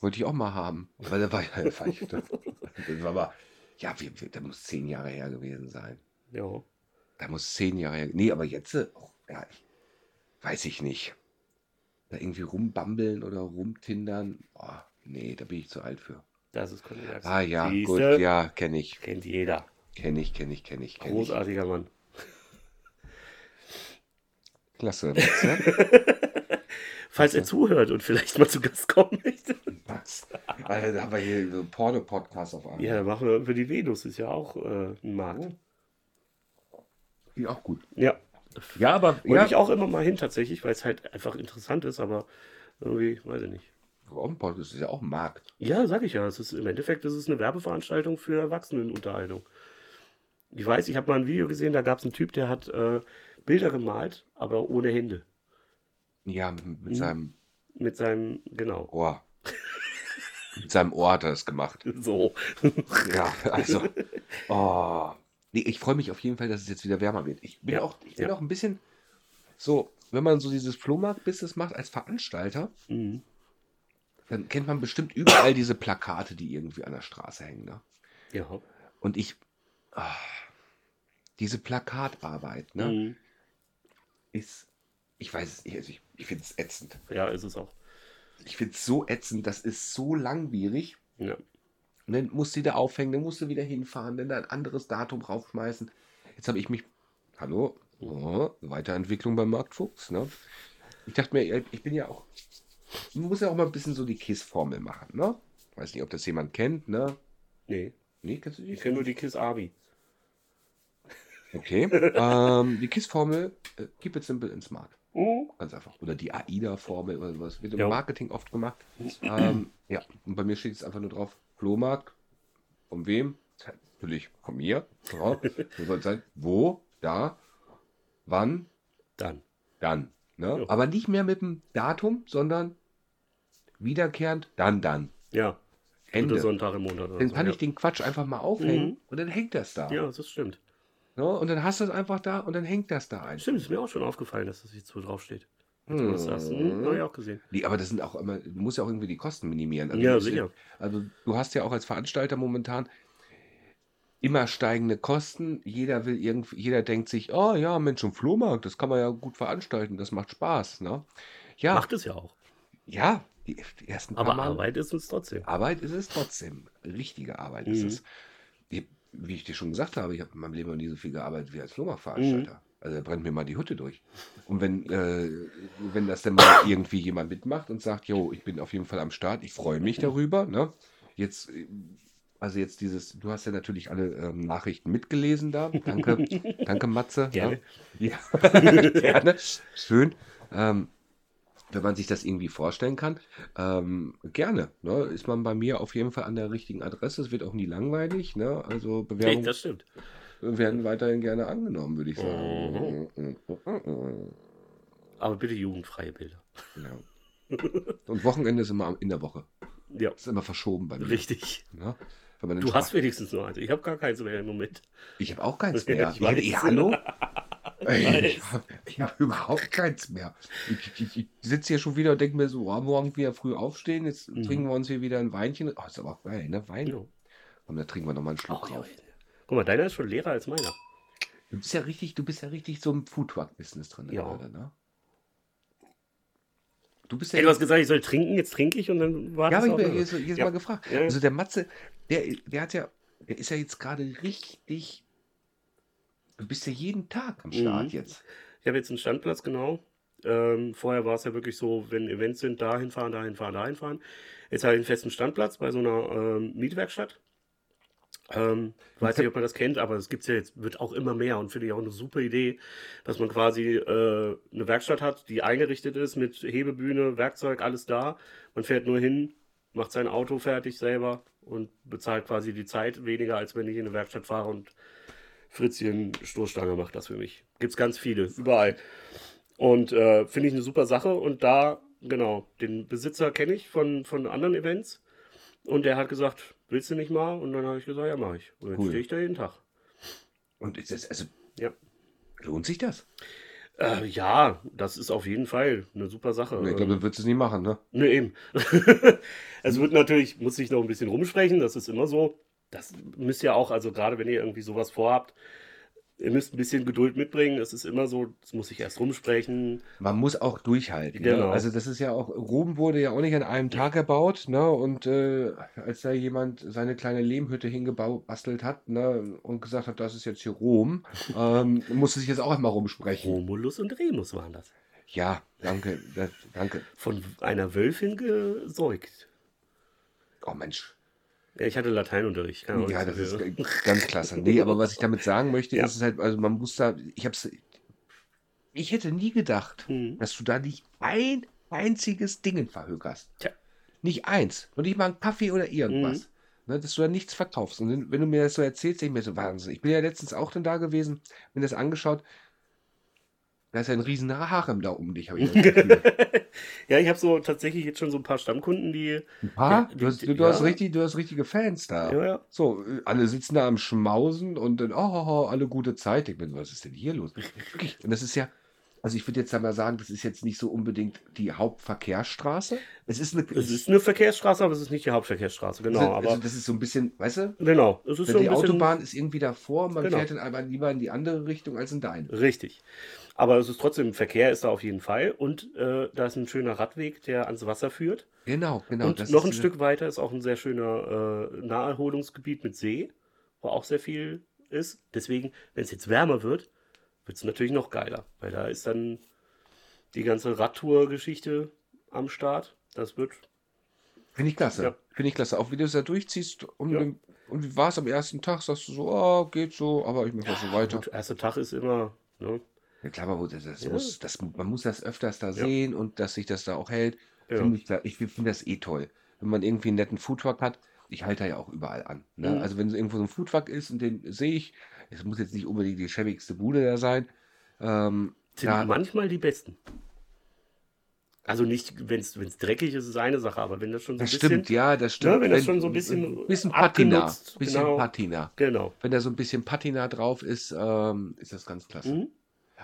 [SPEAKER 2] Wollte ich auch mal haben. Weil der war ja, das war aber, ja, wie, wie, der muss zehn Jahre her gewesen sein.
[SPEAKER 1] Ja.
[SPEAKER 2] Da muss zehn Jahre her. Nee, aber jetzt, oh, ja, ich, weiß ich nicht. Da irgendwie rumbambeln oder rumtindern. Oh, nee, da bin ich zu alt für.
[SPEAKER 1] Das ist Conny Dax.
[SPEAKER 2] Ah ja,
[SPEAKER 1] Siehste?
[SPEAKER 2] gut, ja, kenne ich.
[SPEAKER 1] Kennt jeder.
[SPEAKER 2] Kenne ich, kenne ich, kenne ich, kenne ich.
[SPEAKER 1] Großartiger Mann.
[SPEAKER 2] Klasse. Max, ja?
[SPEAKER 1] Falls er zuhört und vielleicht mal zu Gast kommen möchte.
[SPEAKER 2] Max. Alter, da haben wir hier so Porno-Podcast auf einmal.
[SPEAKER 1] Ja, dann machen wir über die Venus, ist ja auch äh, ein Markt.
[SPEAKER 2] Ja, auch gut.
[SPEAKER 1] Ja.
[SPEAKER 2] Ja, aber
[SPEAKER 1] Wollte
[SPEAKER 2] ja,
[SPEAKER 1] ich auch immer mal hin tatsächlich, weil es halt einfach interessant ist, aber irgendwie, weiß ich nicht.
[SPEAKER 2] Warum? das ist ja auch ein Markt.
[SPEAKER 1] Ja, sag ich ja. Es ist, Im Endeffekt ist es eine Werbeveranstaltung für Erwachsenenunterhaltung. Ich weiß, ich habe mal ein Video gesehen, da gab es einen Typ, der hat äh, Bilder gemalt, aber ohne Hände.
[SPEAKER 2] Ja, mit,
[SPEAKER 1] Mhm.
[SPEAKER 2] seinem
[SPEAKER 1] Mit seinem, genau.
[SPEAKER 2] Ohr. mit seinem Ohr hat er das gemacht.
[SPEAKER 1] So.
[SPEAKER 2] Ja, also. Oh. Nee, ich freue mich auf jeden Fall, dass es jetzt wieder wärmer wird. Ich bin,
[SPEAKER 1] Ja,
[SPEAKER 2] auch, ich bin
[SPEAKER 1] ja.
[SPEAKER 2] auch ein bisschen so, wenn man so dieses Flohmarkt-Business macht als Veranstalter,
[SPEAKER 1] Mhm.
[SPEAKER 2] Dann kennt man bestimmt überall diese Plakate, die irgendwie an der Straße hängen. Ne?
[SPEAKER 1] Ja.
[SPEAKER 2] Und ich, ah, diese Plakatarbeit, ne,
[SPEAKER 1] Mhm.
[SPEAKER 2] ist, ich weiß es nicht, also ich, ich finde es ätzend.
[SPEAKER 1] Ja, ist es auch.
[SPEAKER 2] Ich finde es so ätzend, das ist so langwierig.
[SPEAKER 1] Ja.
[SPEAKER 2] Und dann musst du wieder aufhängen, dann musst du wieder hinfahren, dann da ein anderes Datum raufschmeißen. Jetzt habe ich mich, hallo, oh, Weiterentwicklung beim Marktfuchs, ne? Ich dachte mir, ich bin ja auch, man muss ja auch mal ein bisschen so die KISS-Formel machen, ne? Weiß nicht, ob das jemand kennt, ne?
[SPEAKER 1] Nee.
[SPEAKER 2] Nee, kennst du die?
[SPEAKER 1] Ich kenne nur die Kiss Abi.
[SPEAKER 2] Okay. ähm, die KISS-Formel, äh, keep it simple and smart.
[SPEAKER 1] Mhm.
[SPEAKER 2] Ganz einfach. Oder die AIDA-Formel oder sowas. Wird im
[SPEAKER 1] Ja.
[SPEAKER 2] Marketing oft gemacht. ähm, ja, und bei mir steht jetzt einfach nur drauf: Flohmarkt. Von wem? Natürlich von mir. So soll es sein. Wo? Da? Wann?
[SPEAKER 1] Dann.
[SPEAKER 2] Dann. Ne? Aber nicht mehr mit dem Datum, sondern wiederkehrend, dann, dann.
[SPEAKER 1] Ja.
[SPEAKER 2] Ende.
[SPEAKER 1] Sonntag im Monat oder
[SPEAKER 2] Dann
[SPEAKER 1] so.
[SPEAKER 2] kann
[SPEAKER 1] ja.
[SPEAKER 2] ich den Quatsch einfach mal aufhängen
[SPEAKER 1] Mhm.
[SPEAKER 2] und dann hängt das da.
[SPEAKER 1] Ja, das stimmt.
[SPEAKER 2] Ne? Und dann hast du es einfach da und dann hängt das da ein.
[SPEAKER 1] Stimmt, ist mir auch schon aufgefallen, dass das jetzt so draufsteht. Du das.
[SPEAKER 2] Mhm.
[SPEAKER 1] Hm, Habe ich auch gesehen.
[SPEAKER 2] Nee, aber das sind auch immer, du musst ja auch irgendwie die Kosten minimieren. Also
[SPEAKER 1] Ja, sicher.
[SPEAKER 2] Also du hast ja auch als Veranstalter momentan immer steigende Kosten. Jeder will irgendwie, jeder denkt sich, oh ja, Mensch, ein Flohmarkt, das kann man ja gut veranstalten, das macht Spaß. Ne? Ja,
[SPEAKER 1] Macht es ja auch.
[SPEAKER 2] ja, die, die ersten
[SPEAKER 1] Aber
[SPEAKER 2] Mal-
[SPEAKER 1] Arbeit ist es trotzdem.
[SPEAKER 2] Arbeit ist es trotzdem. Richtige Arbeit ist
[SPEAKER 1] Mhm.
[SPEAKER 2] es. Die, wie ich dir schon gesagt habe, ich habe in meinem Leben noch nie so viel gearbeitet wie als Flohmarktveranstalter.
[SPEAKER 1] Mhm.
[SPEAKER 2] Also brennt mir mal die Hütte durch. Und wenn, äh, wenn das dann mal irgendwie jemand mitmacht und sagt, jo, ich bin auf jeden Fall am Start, ich freue mich darüber, ne? Jetzt, also jetzt dieses, du hast ja natürlich alle ähm, Nachrichten mitgelesen da. Danke, danke Matze.
[SPEAKER 1] Gerne.
[SPEAKER 2] Ja, ja. gerne. Schön. Ähm, wenn man sich das irgendwie vorstellen kann, ähm, gerne. Ne? Ist man bei mir auf jeden Fall an der richtigen Adresse. Es wird auch nie langweilig. Ne? Also
[SPEAKER 1] Nee,
[SPEAKER 2] Bewerbungen
[SPEAKER 1] das stimmt.
[SPEAKER 2] werden weiterhin gerne angenommen, würde ich sagen.
[SPEAKER 1] Aber bitte jugendfreie Bilder.
[SPEAKER 2] Ja. Und Wochenende ist immer in der Woche.
[SPEAKER 1] Ja,
[SPEAKER 2] Ist immer verschoben bei mir.
[SPEAKER 1] richtig.
[SPEAKER 2] Ne?
[SPEAKER 1] Du
[SPEAKER 2] Spaß-
[SPEAKER 1] hast wenigstens noch eins. Ich habe gar keins mehr im Moment.
[SPEAKER 2] Ich habe auch keins mehr.
[SPEAKER 1] Ich.
[SPEAKER 2] Ja, hallo? Ey, ich habe hab überhaupt keins mehr. Ich, ich, ich sitze hier schon wieder und denke mir so, oh, morgen wieder früh aufstehen, jetzt
[SPEAKER 1] Mhm.
[SPEAKER 2] trinken wir uns hier wieder ein Weinchen. Oh, ist aber auch geil, ne? Wein.
[SPEAKER 1] Ja.
[SPEAKER 2] Und dann trinken wir nochmal einen Schluck
[SPEAKER 1] ja.
[SPEAKER 2] drauf.
[SPEAKER 1] Guck mal, deiner ist schon leerer als meiner.
[SPEAKER 2] Du bist ja richtig, du bist ja richtig so im Foodtruck-Business drin
[SPEAKER 1] Ja.
[SPEAKER 2] gerade, ne? Du bist ja,
[SPEAKER 1] Ey, du hast gesagt, ich soll trinken, jetzt trinke ich und dann
[SPEAKER 2] ja,
[SPEAKER 1] wartest
[SPEAKER 2] aber
[SPEAKER 1] du
[SPEAKER 2] ich bin jedes
[SPEAKER 1] Ja.
[SPEAKER 2] Mal gefragt.
[SPEAKER 1] Ja.
[SPEAKER 2] Also der Matze, der, der hat ja, der ist ja jetzt gerade richtig, du bist ja jeden Tag am Start
[SPEAKER 1] Mhm.
[SPEAKER 2] jetzt.
[SPEAKER 1] Ich habe jetzt einen Standplatz, genau. Ähm, vorher war es ja wirklich so, wenn Events sind, dahin fahren, dahin fahren, dahin fahren. Jetzt habe ich einen festen Standplatz bei so einer ähm, Mietwerkstatt. Ähm, weiß nicht, ob man das kennt, aber es gibt's ja jetzt, wird auch immer mehr und finde ich auch eine super Idee, dass man quasi äh, eine Werkstatt hat, die eingerichtet ist mit Hebebühne, Werkzeug, alles da. Man fährt nur hin, macht sein Auto fertig selber und bezahlt quasi die Zeit weniger, als wenn ich in eine Werkstatt fahre und Fritzchen Stoßstange macht das für mich. Gibt's ganz viele, überall. Und äh, finde ich eine super Sache. Und da, genau, den Besitzer kenne ich von, von anderen Events. Und der hat gesagt, willst du nicht mal? Und dann habe ich gesagt, ja, mache ich. Und jetzt
[SPEAKER 2] Cool.
[SPEAKER 1] stehe ich da jeden Tag.
[SPEAKER 2] Und ist das, also,
[SPEAKER 1] Ja.
[SPEAKER 2] lohnt sich das?
[SPEAKER 1] Äh, ja, das ist auf jeden Fall eine super Sache.
[SPEAKER 2] Ich glaube, du würdest es nie machen, ne?
[SPEAKER 1] Ne, eben. es wird natürlich, muss ich noch ein bisschen rumsprechen, das ist immer so. Das müsst ihr auch, also gerade wenn ihr irgendwie sowas vorhabt, ihr müsst ein bisschen Geduld mitbringen. Es ist immer so, das muss ich erst rumsprechen.
[SPEAKER 2] Man muss auch durchhalten.
[SPEAKER 1] Genau.
[SPEAKER 2] Ne? Also das ist ja auch, Rom wurde ja auch nicht an einem Tag erbaut, ne? Und äh, als da jemand seine kleine Lehmhütte hingebastelt hat, ne, und gesagt hat, das ist jetzt hier Rom, ähm, musste sich jetzt auch einmal rumsprechen.
[SPEAKER 1] Romulus und Remus waren das.
[SPEAKER 2] Ja, danke, das, danke.
[SPEAKER 1] Von einer Wölfin gesäugt.
[SPEAKER 2] Oh Mensch.
[SPEAKER 1] Ja, ich hatte Lateinunterricht. Ahnung,
[SPEAKER 2] Ja, das ist ganz klasse. Nee, aber was ich damit sagen möchte,
[SPEAKER 1] Ja.
[SPEAKER 2] ist es halt, also man muss da, ich hab's, ich hätte nie gedacht,
[SPEAKER 1] Hm.
[SPEAKER 2] dass du da nicht ein einziges Ding verhökerst.
[SPEAKER 1] Tja.
[SPEAKER 2] Nicht eins. Und nicht mal einen Kaffee oder irgendwas. Ne, dass du da nichts verkaufst. Und wenn- wenn du mir das so erzählst, denke ich mir so, Wahnsinn. Ich bin ja letztens auch dann da gewesen, mir das angeschaut. Da ist ja ein riesen Harem da um dich, habe ich
[SPEAKER 1] ja, ich habe so tatsächlich jetzt schon so ein paar Stammkunden, die.
[SPEAKER 2] Ein paar?
[SPEAKER 1] Die-
[SPEAKER 2] Du hast, du, du hast
[SPEAKER 1] ja.
[SPEAKER 2] richtig, du hast richtige Fans da.
[SPEAKER 1] Ja, ja.
[SPEAKER 2] So, alle sitzen da am Schmausen und dann, oh, oh, oh, alle gute Zeit. Ich bin, was ist denn hier los? Und das ist ja, Also ich würde jetzt einmal sagen, das ist jetzt nicht so unbedingt die Hauptverkehrsstraße. Es ist eine,
[SPEAKER 1] Es ist eine Verkehrsstraße, aber es ist nicht die Hauptverkehrsstraße, genau.
[SPEAKER 2] also,
[SPEAKER 1] aber
[SPEAKER 2] also das ist so ein bisschen, weißt du,
[SPEAKER 1] genau, es ist so
[SPEAKER 2] die
[SPEAKER 1] bisschen
[SPEAKER 2] Autobahn ist irgendwie davor, man
[SPEAKER 1] Genau.
[SPEAKER 2] fährt dann aber lieber in die andere Richtung als in deine.
[SPEAKER 1] richtig. Aber es ist trotzdem Verkehr ist da auf jeden Fall und äh, da ist ein schöner Radweg, der ans Wasser führt.
[SPEAKER 2] Genau, genau.
[SPEAKER 1] und noch ein
[SPEAKER 2] diese-
[SPEAKER 1] Stück weiter ist auch ein sehr schöner äh, Naherholungsgebiet mit See, wo auch sehr viel ist. Deswegen, wenn es jetzt wärmer wird, wird es natürlich noch geiler, weil da ist dann die ganze Radtour-Geschichte am Start. Das wird
[SPEAKER 2] Finde ich klasse.
[SPEAKER 1] Ja.
[SPEAKER 2] Finde ich klasse. Auch wie du es da durchziehst und,
[SPEAKER 1] Ja.
[SPEAKER 2] und wie war es am ersten Tag? Sagst du so, oh, geht so, aber ich mache das so weiter.
[SPEAKER 1] gut. Erster Tag ist immer. Ne?
[SPEAKER 2] Ja, klar, aber das, das
[SPEAKER 1] Ja.
[SPEAKER 2] muss, das, man muss das öfters da sehen und dass sich das da auch hält.
[SPEAKER 1] Ja.
[SPEAKER 2] Finde ich, da- ich finde das eh toll. Wenn man irgendwie einen netten Foodtruck hat, ich halte da ja auch überall an. Ne?
[SPEAKER 1] Mhm.
[SPEAKER 2] Also wenn irgendwo so ein Foodtruck ist und den sehe ich, es muss jetzt nicht unbedingt die schäbigste Bude da sein. Ähm,
[SPEAKER 1] Sind
[SPEAKER 2] ja,
[SPEAKER 1] manchmal die besten. Also nicht, wenn es dreckig ist, ist eine Sache, aber wenn das schon so ein
[SPEAKER 2] das
[SPEAKER 1] bisschen.
[SPEAKER 2] stimmt, ja, das stimmt.
[SPEAKER 1] Ja, wenn das schon so ein bisschen
[SPEAKER 2] bisschen Patina, bisschen
[SPEAKER 1] genau.
[SPEAKER 2] Patina.
[SPEAKER 1] Genau.
[SPEAKER 2] Wenn da so ein bisschen Patina drauf ist, ähm, ist das ganz klasse.
[SPEAKER 1] Mhm.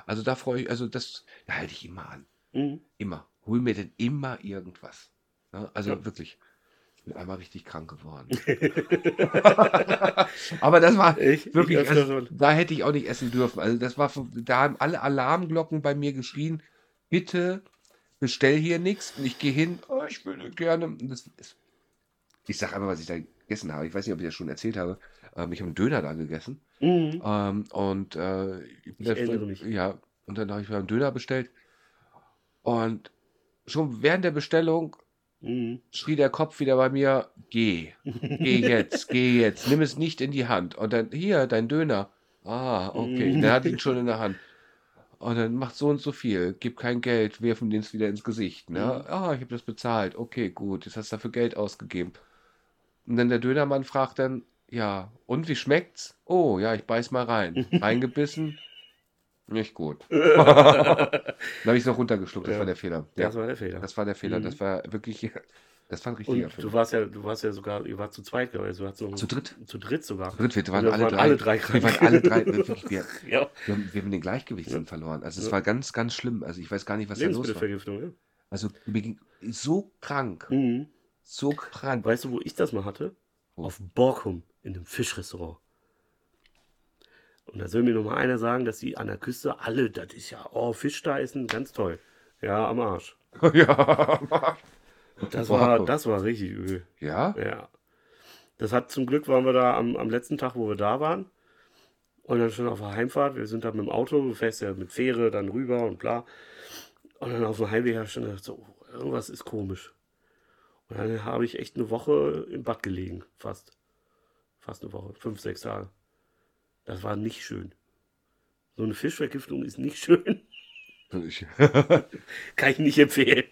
[SPEAKER 2] Also da freue ich, also das da halte ich immer an.
[SPEAKER 1] Mhm.
[SPEAKER 2] Immer. Hol mir denn immer irgendwas. Ne? Also
[SPEAKER 1] Ja.
[SPEAKER 2] wirklich. Ich bin einmal richtig krank geworden. Aber das war
[SPEAKER 1] Ich, ich
[SPEAKER 2] wirklich,
[SPEAKER 1] öfter
[SPEAKER 2] also, da hätte ich auch nicht essen dürfen. Also das war, da haben alle Alarmglocken bei mir geschrien, bitte bestell hier nichts. Und ich gehe hin, oh, ich würde gerne. Das ich sage einfach, was ich da gegessen habe. Ich weiß nicht, ob ich das schon erzählt habe. Ähm, ich habe einen Döner da gegessen.
[SPEAKER 1] Mhm.
[SPEAKER 2] Ähm, und äh, ich,
[SPEAKER 1] erinnere mich.
[SPEAKER 2] Ja, und dann habe ich mir einen Döner bestellt. Und schon während der Bestellung
[SPEAKER 1] Mhm.
[SPEAKER 2] schrie der Kopf wieder bei mir, geh, geh jetzt, geh jetzt, nimm es nicht in die Hand. Und dann, hier, dein Döner. Ah, okay.
[SPEAKER 1] Mhm.
[SPEAKER 2] Der hat ihn schon in der Hand. Und dann macht so und so viel, gib kein Geld, werfen den es wieder ins Gesicht. Ne?
[SPEAKER 1] Mhm.
[SPEAKER 2] Ah, ich habe das bezahlt. Okay, gut, jetzt hast du dafür Geld ausgegeben. Und dann der Dönermann fragt dann, ja, und wie schmeckt's? Oh, ja, ich beiß mal rein. Reingebissen, nicht gut. dann habe ich es noch runtergeschluckt, das
[SPEAKER 1] Ja.
[SPEAKER 2] war der Fehler. Ja,
[SPEAKER 1] Das war der Fehler.
[SPEAKER 2] das war der Fehler.
[SPEAKER 1] Mhm.
[SPEAKER 2] Das war wirklich, das war ein richtiger
[SPEAKER 1] Und du warst ja, du warst ja sogar, ihr wart zu zweit, glaube ich. Noch,
[SPEAKER 2] Zu dritt.
[SPEAKER 1] Zu dritt sogar.
[SPEAKER 2] Dritt, wir waren,
[SPEAKER 1] Wir
[SPEAKER 2] alle,
[SPEAKER 1] waren
[SPEAKER 2] drei,
[SPEAKER 1] alle drei
[SPEAKER 2] Wir waren
[SPEAKER 1] krank.
[SPEAKER 2] alle drei. Wirklich, wir,
[SPEAKER 1] Ja.
[SPEAKER 2] wir, haben, wir haben den Gleichgewichtssinn verloren. Also es
[SPEAKER 1] Ja.
[SPEAKER 2] war ganz, ganz schlimm. Also ich weiß gar nicht, was da los war.
[SPEAKER 1] Lebensmittelvergiftung, ja.
[SPEAKER 2] Also mir ging so krank.
[SPEAKER 1] Mhm.
[SPEAKER 2] So krank.
[SPEAKER 1] Weißt du, wo ich das mal hatte?
[SPEAKER 2] Wo?
[SPEAKER 1] Auf Borkum, in einem Fischrestaurant. Und da soll mir noch mal einer sagen, dass die an der Küste alle, das ist ja, oh, Fisch da essen, ganz toll. Ja, am Arsch.
[SPEAKER 2] ja.
[SPEAKER 1] Das
[SPEAKER 2] Wow.
[SPEAKER 1] war, das war richtig übel.
[SPEAKER 2] Ja?
[SPEAKER 1] Ja. Das hat zum Glück waren wir da am, am letzten Tag, wo wir da waren. Und dann schon auf der Heimfahrt. Wir sind da mit dem Auto, du fährst ja mit Fähre dann rüber und bla. Und dann auf dem Heimweg habe ich schon gedacht, so, irgendwas ist komisch. Und dann habe ich echt eine Woche im Bad gelegen, fast. Fast eine Woche, fünf, sechs Tage. Das war nicht schön. So eine Fischvergiftung ist nicht schön.
[SPEAKER 2] Ich,
[SPEAKER 1] Kann ich nicht empfehlen.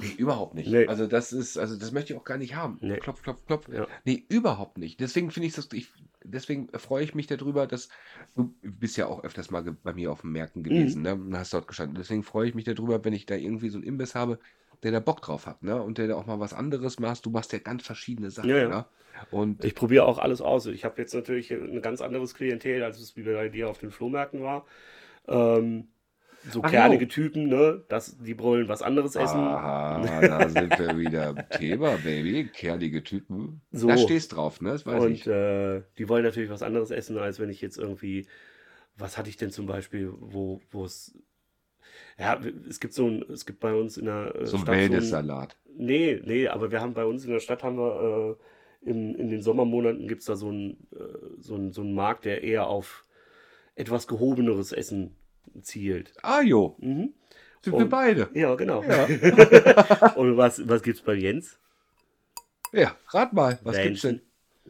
[SPEAKER 2] nee, überhaupt nicht.
[SPEAKER 1] Nee.
[SPEAKER 2] Also das ist, also das möchte ich auch gar nicht haben.
[SPEAKER 1] Nee.
[SPEAKER 2] Klopf, klopf, klopf.
[SPEAKER 1] Ja.
[SPEAKER 2] Nee, überhaupt nicht. Deswegen finde ich das, ich, deswegen freue ich mich darüber, dass du bist ja auch öfters mal bei mir auf den Märkten gewesen, ne? Und hast dort gestanden. Deswegen freue ich mich darüber, wenn ich da irgendwie so einen Imbiss habe, der da Bock drauf hat, ne? Und der da auch mal was anderes macht. Du machst ja ganz verschiedene Sachen,
[SPEAKER 1] Ja, ja.
[SPEAKER 2] ne? Und
[SPEAKER 1] Ich probiere auch alles aus. Ich habe jetzt natürlich ein ganz anderes Klientel, als es wie bei dir auf den Flohmärkten war. Ähm, so
[SPEAKER 2] Ach,
[SPEAKER 1] kerlige
[SPEAKER 2] jo.
[SPEAKER 1] Typen, ne? Das, die wollen was anderes essen.
[SPEAKER 2] Aha, da sind wir wieder im Thema, Baby. Kerlige Typen.
[SPEAKER 1] So.
[SPEAKER 2] Da stehst drauf, ne? Das weiß
[SPEAKER 1] Und
[SPEAKER 2] ich.
[SPEAKER 1] äh, die wollen natürlich was anderes essen, als wenn ich jetzt irgendwie. Was hatte ich denn zum Beispiel, wo wo es. Ja, es gibt so ein, es gibt bei uns in der äh,
[SPEAKER 2] So ein
[SPEAKER 1] Stadt so ein,
[SPEAKER 2] Wellness-Salat.
[SPEAKER 1] Nee, nee, aber wir haben bei uns in der Stadt haben wir äh, in, in den Sommermonaten gibt es da so einen äh, so so einen Markt, der eher auf etwas gehobeneres Essen zielt.
[SPEAKER 2] Ah, jo.
[SPEAKER 1] Mhm.
[SPEAKER 2] Sind wir
[SPEAKER 1] Und-
[SPEAKER 2] beide.
[SPEAKER 1] Ja, genau.
[SPEAKER 2] Ja.
[SPEAKER 1] Und was, was gibt's bei Jens?
[SPEAKER 2] Ja, rat mal. Was gibt's
[SPEAKER 1] Weinchen.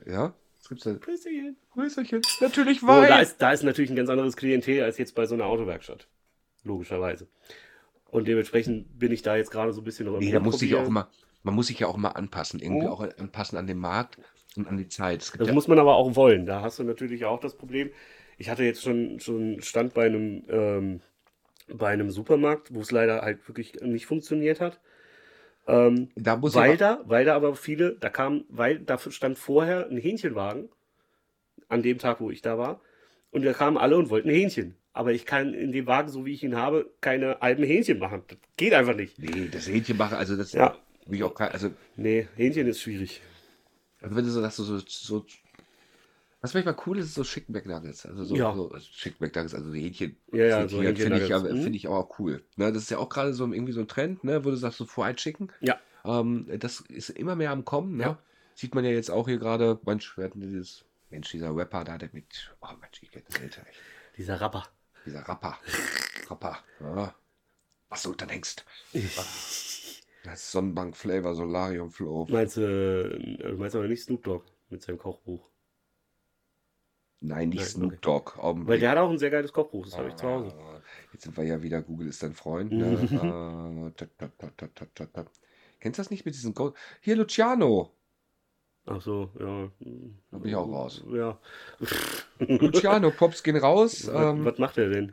[SPEAKER 2] denn? Ja, was gibt's denn?
[SPEAKER 1] Grüßchen.
[SPEAKER 2] Grüßerchen. Natürlich Wein.
[SPEAKER 1] da, ist, da ist natürlich ein ganz anderes Klientel als jetzt bei so einer Autowerkstatt. Logischerweise. Und dementsprechend bin ich da jetzt gerade so ein bisschen noch
[SPEAKER 2] Nee, da muss sich auch immer, man muss sich ja auch immer anpassen. Irgendwie
[SPEAKER 1] Mhm.
[SPEAKER 2] auch anpassen an den Markt und an die Zeit.
[SPEAKER 1] Das
[SPEAKER 2] ja,
[SPEAKER 1] muss man aber auch wollen. Da hast du natürlich auch das Problem. Ich hatte jetzt schon, schon Stand bei einem, ähm, bei einem Supermarkt, wo es leider halt wirklich nicht funktioniert hat. Ähm,
[SPEAKER 2] da muss
[SPEAKER 1] weil
[SPEAKER 2] aber,
[SPEAKER 1] da, weil da aber viele, da kam, weil da stand vorher ein Hähnchenwagen an dem Tag, wo ich da war. Und da kamen alle und wollten Hähnchen. Aber ich kann in dem Wagen, so wie ich ihn habe, keine halben Hähnchen machen. Das geht einfach nicht.
[SPEAKER 2] Nee, das Hähnchen machen, also das
[SPEAKER 1] Ja.
[SPEAKER 2] will ich auch kein, also,
[SPEAKER 1] Nee, Hähnchen ist schwierig.
[SPEAKER 2] also wenn du so sagst, so, so, was manchmal cool ist, ist so Chicken McNuggets. Also so,
[SPEAKER 1] Ja.
[SPEAKER 2] so Chicken McNuggets, also die Hähnchen.
[SPEAKER 1] Ja, ja, so
[SPEAKER 2] frittiert, finde ich,
[SPEAKER 1] Mhm.
[SPEAKER 2] finde ich auch cool. Ne, das ist ja auch gerade so irgendwie so ein Trend, ne, wo du sagst, so Fried Chicken.
[SPEAKER 1] Ja.
[SPEAKER 2] Ähm, das ist immer mehr am Kommen. Ne?
[SPEAKER 1] Ja.
[SPEAKER 2] Sieht man ja jetzt auch hier gerade, Mensch, wir hatten dieses, Mensch, dieser Rapper da, der mit, oh Mensch, ich kenne das älter, echt.
[SPEAKER 1] Dieser Rapper.
[SPEAKER 2] Dieser Rapper. Rapper. Ja. Was du dann denkst. Das ist Sonnenbank Flavor, Solarium Flow.
[SPEAKER 1] Meinst du, äh, meinst du aber nicht Snoop Dogg mit seinem Kochbuch?
[SPEAKER 2] Nein, nicht
[SPEAKER 1] Nein,
[SPEAKER 2] Snoop. Dogg.
[SPEAKER 1] Weil
[SPEAKER 2] Augenblick.
[SPEAKER 1] der hat auch ein sehr geiles Kochbuch, das habe ich zu Hause.
[SPEAKER 2] Ah, Jetzt sind wir ja wieder, Google ist dein Freund. Ne? äh, ta, ta, ta, ta. Kennst du das nicht mit diesem Gold? Hier, Luciano.
[SPEAKER 1] Ach so, ja.
[SPEAKER 2] Da bin ich auch raus.
[SPEAKER 1] Ja.
[SPEAKER 2] Luciano, Pops gehen raus.
[SPEAKER 1] was,
[SPEAKER 2] Ähm,
[SPEAKER 1] was macht er denn?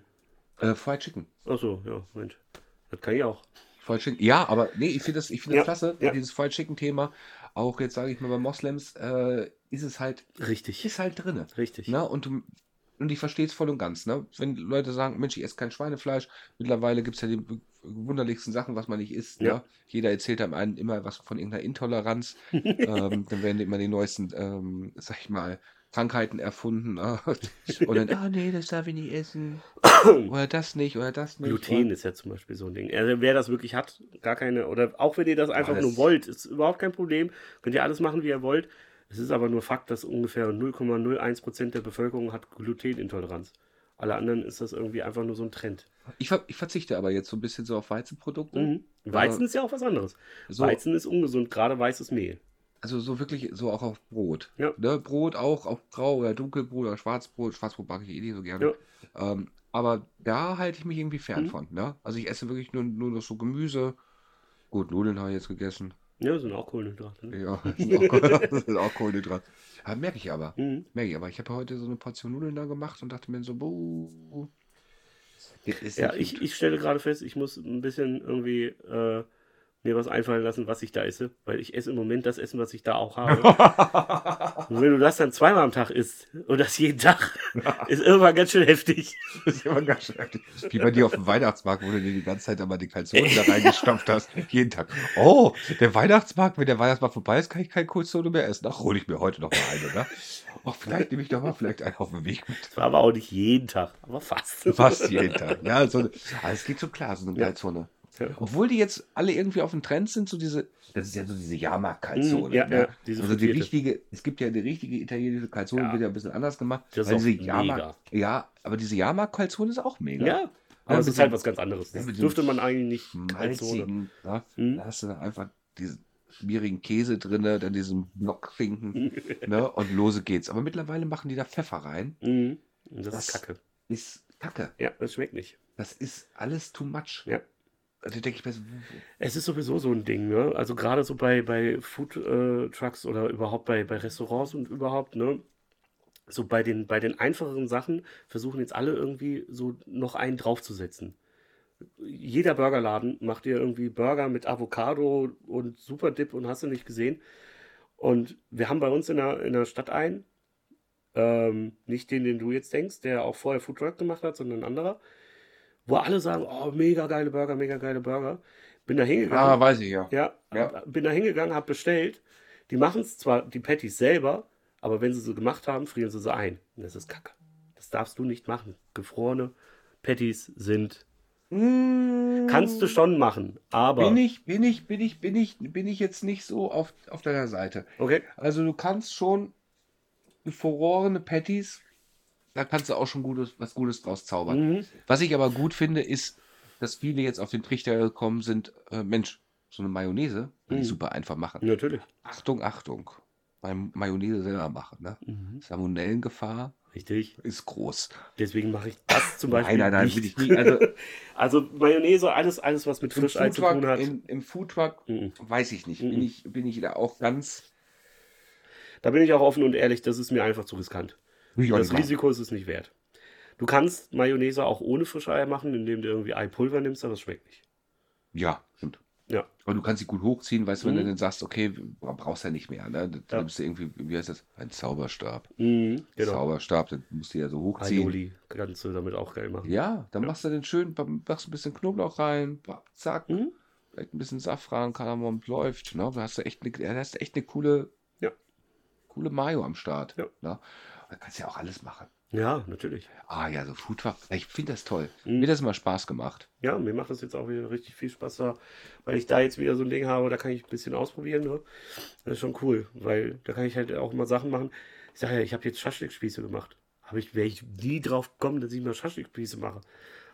[SPEAKER 2] äh, Fried Chicken.
[SPEAKER 1] Ach so, ja, Mensch. Das kann ich auch.
[SPEAKER 2] Fried Chicken. Ja, aber nee, ich finde das, ich finde das
[SPEAKER 1] Ja,
[SPEAKER 2] klasse,
[SPEAKER 1] ja.
[SPEAKER 2] dieses Fried Chicken-Thema. Auch jetzt sage ich mal bei Moslems äh, ist es halt,
[SPEAKER 1] Richtig.
[SPEAKER 2] ist halt drinne.
[SPEAKER 1] Richtig.
[SPEAKER 2] Ne? Und, und ich verstehe es voll und ganz. Ne? Wenn Leute sagen, Mensch, ich esse kein Schweinefleisch, mittlerweile gibt es ja die wunderlichsten Sachen, was man nicht isst.
[SPEAKER 1] Ja.
[SPEAKER 2] Ne? Jeder erzählt einem einen immer was von irgendeiner Intoleranz. ähm, dann werden immer die neuesten, ähm, sag ich mal, Krankheiten erfunden. ne? und dann, ah nee, das darf ich nicht essen. oder das nicht, oder das nicht.
[SPEAKER 1] Gluten ist ja zum Beispiel so ein Ding. Also wer das wirklich hat, gar keine, oder auch wenn ihr das einfach
[SPEAKER 2] das-
[SPEAKER 1] nur wollt, ist überhaupt kein Problem. Könnt ihr alles machen, wie ihr wollt. Es ist aber nur Fakt, dass ungefähr 0,01% der Bevölkerung hat Glutenintoleranz. Alle anderen ist das irgendwie einfach nur so ein Trend.
[SPEAKER 2] Ich, ver ich verzichte aber jetzt so ein bisschen so auf Weizenprodukte.
[SPEAKER 1] Mhm. Weizen ist ja auch was anderes.
[SPEAKER 2] So,
[SPEAKER 1] Weizen ist ungesund, gerade weißes Mehl.
[SPEAKER 2] Also so wirklich so auch auf Brot.
[SPEAKER 1] Ja.
[SPEAKER 2] Ne? Brot auch, auch grau oder dunkelbrot oder Schwarzbrot. Schwarzbrot mag ich eh nicht so gerne. Ähm, aber da halte ich mich irgendwie fern
[SPEAKER 1] Mhm.
[SPEAKER 2] von. Ne? Also ich esse wirklich nur, nur noch so Gemüse. Gut, Nudeln habe ich jetzt gegessen.
[SPEAKER 1] Ja, sind auch Kohlenhydrate. Ne?
[SPEAKER 2] Ja, sind auch, sind auch Kohlenhydrate. Ja, merke ich aber.
[SPEAKER 1] Mhm.
[SPEAKER 2] Merke ich aber. Ich habe heute so eine Portion Nudeln da gemacht und dachte mir so, buh.
[SPEAKER 1] Ja, ich, ich stelle gerade fest, ich muss ein bisschen irgendwie äh, mir was einfallen lassen, was ich da esse. Weil ich esse im Moment das Essen, was ich da auch habe. Und wenn du das dann zweimal am Tag isst und das jeden Tag, ist irgendwann ganz schön heftig.
[SPEAKER 2] Das ist immer ganz schön. Wie bei dir auf dem Weihnachtsmarkt, wo du dir die ganze Zeit immer die Kalzonen da reingestopft hast. Jeden Tag. Oh, der Weihnachtsmarkt, wenn der Weihnachtsmarkt vorbei ist, kann ich keine Kalzone mehr essen. Ach, hole ich mir heute noch mal eine, ne? Ach, vielleicht nehme ich doch mal vielleicht einen auf den Weg mit.
[SPEAKER 1] Das war aber auch nicht jeden Tag, aber fast.
[SPEAKER 2] Fast jeden Tag. Ja, so, aber es geht schon klar, so eine. Kalzone.
[SPEAKER 1] Ja.
[SPEAKER 2] Obwohl die jetzt alle irgendwie auf dem Trend sind, so diese, das ist ja so diese Jahrmarkt-Kalzone.
[SPEAKER 1] Mm, ja,
[SPEAKER 2] ne?
[SPEAKER 1] ja,
[SPEAKER 2] also die richtige, es gibt ja die richtige italienische Kalzone,
[SPEAKER 1] Ja.
[SPEAKER 2] wird ja ein bisschen anders gemacht.
[SPEAKER 1] Das ist
[SPEAKER 2] diese
[SPEAKER 1] mega.
[SPEAKER 2] Jahrmarkt, ja, aber diese Jahrmarkt-Kalzone ist auch mega.
[SPEAKER 1] Ja, aber es ist halt was ganz anderes. Das
[SPEAKER 2] dem
[SPEAKER 1] dürfte man eigentlich Kalzone.
[SPEAKER 2] malzigen, ja,
[SPEAKER 1] Mhm.
[SPEAKER 2] da hast du dann einfach diesen schmierigen Käse drin, dann diesen Blockfinken, ne, und lose geht's. Aber mittlerweile machen die da Pfeffer rein.
[SPEAKER 1] Mhm. Und das,
[SPEAKER 2] Das-
[SPEAKER 1] ist Kacke.
[SPEAKER 2] Ist Kacke.
[SPEAKER 1] Ja, das schmeckt nicht.
[SPEAKER 2] Das ist alles too much.
[SPEAKER 1] Ja.
[SPEAKER 2] Also denke ich mir so,
[SPEAKER 1] Es ist sowieso so ein Ding, ne? Also gerade so bei, bei Food äh, Trucks oder überhaupt bei, bei Restaurants und überhaupt, ne? So bei den, bei den einfacheren Sachen versuchen jetzt alle irgendwie so noch einen draufzusetzen. Jeder Burgerladen macht dir irgendwie Burger mit Avocado und Superdip und hast du nicht gesehen. Und wir haben bei uns in der, in der Stadt einen, ähm, nicht den, den du jetzt denkst, der auch vorher Food Truck gemacht hat, sondern ein anderer, wo alle sagen, oh, mega geile Burger, mega geile Burger. Bin da hingegangen.
[SPEAKER 2] ah, weiß ich ja.
[SPEAKER 1] Ja,
[SPEAKER 2] Ja.
[SPEAKER 1] bin da hingegangen, hab bestellt. Die machen es zwar, die Patties selber, aber wenn sie sie gemacht haben, frieren sie sie ein. Und das ist Kacke. Das darfst du nicht machen. Gefrorene Patties sind. Kannst du schon machen, aber.
[SPEAKER 2] Bin ich, bin ich, bin ich, bin ich, bin ich jetzt nicht so auf, auf deiner Seite.
[SPEAKER 1] Okay.
[SPEAKER 2] Also du kannst schon gefrorene Patties, da kannst du auch schon Gutes, was Gutes draus zaubern.
[SPEAKER 1] Mhm.
[SPEAKER 2] Was ich aber gut finde, ist, dass viele jetzt auf den Trichter gekommen sind, äh, Mensch, so eine Mayonnaise kann ich
[SPEAKER 1] Mhm.
[SPEAKER 2] super einfach machen.
[SPEAKER 1] Natürlich.
[SPEAKER 2] Achtung, Achtung. Beim Mayonnaise selber machen. Ne?
[SPEAKER 1] Mhm.
[SPEAKER 2] Salmonellengefahr
[SPEAKER 1] Richtig.
[SPEAKER 2] ist groß.
[SPEAKER 1] Deswegen mache ich das zum Beispiel.
[SPEAKER 2] nein, nein,
[SPEAKER 1] nicht.
[SPEAKER 2] ich nie. Also
[SPEAKER 1] Also Mayonnaise, alles, alles was mit Frischei zu tun hat.
[SPEAKER 2] in, im Foodtruck
[SPEAKER 1] Mhm.
[SPEAKER 2] weiß ich nicht.
[SPEAKER 1] Mhm.
[SPEAKER 2] Bin ich, bin ich da auch ganz.
[SPEAKER 1] Da bin ich auch offen und ehrlich, das ist mir einfach zu riskant. Das
[SPEAKER 2] machen.
[SPEAKER 1] Risiko ist es nicht wert. Du kannst Mayonnaise auch ohne Frischeier machen, indem du irgendwie Eipulver nimmst, aber es schmeckt nicht.
[SPEAKER 2] Ja, stimmt.
[SPEAKER 1] Ja.
[SPEAKER 2] Und du kannst sie gut hochziehen, weißt du, wenn du
[SPEAKER 1] Mhm.
[SPEAKER 2] dann sagst, okay, brauchst ja nicht mehr. Ne? Dann
[SPEAKER 1] Ja.
[SPEAKER 2] nimmst du irgendwie, wie heißt das? Ein Zauberstab.
[SPEAKER 1] Mhm, genau.
[SPEAKER 2] Zauberstab, dann musst du ja so hochziehen.
[SPEAKER 1] Aioli kannst du damit auch geil machen.
[SPEAKER 2] Ja, dann
[SPEAKER 1] Ja.
[SPEAKER 2] machst du den schön, machst ein bisschen Knoblauch rein, zack,
[SPEAKER 1] Mhm.
[SPEAKER 2] vielleicht ein bisschen Safran, Kardamom, läuft. Ne? Da hast du echt eine, hast du echt eine coole,
[SPEAKER 1] Ja.
[SPEAKER 2] coole Mayo am Start.
[SPEAKER 1] Ja.
[SPEAKER 2] Ne? Da kannst du ja auch alles machen.
[SPEAKER 1] Ja, natürlich.
[SPEAKER 2] Ah ja, so Foodfach, ich finde das toll.
[SPEAKER 1] Mhm.
[SPEAKER 2] Mir hat das immer Spaß gemacht.
[SPEAKER 1] Ja, mir macht das jetzt auch wieder richtig viel Spaß da, weil ich da jetzt wieder so ein Ding habe, da kann ich ein bisschen ausprobieren. Ne? Das ist schon cool, weil da kann ich halt auch mal Sachen machen. Ich sage ja, ich habe jetzt Schaschlikspieße gemacht. Habe ich, wäre ich nie drauf gekommen, dass ich mal Schaschlikspieße mache.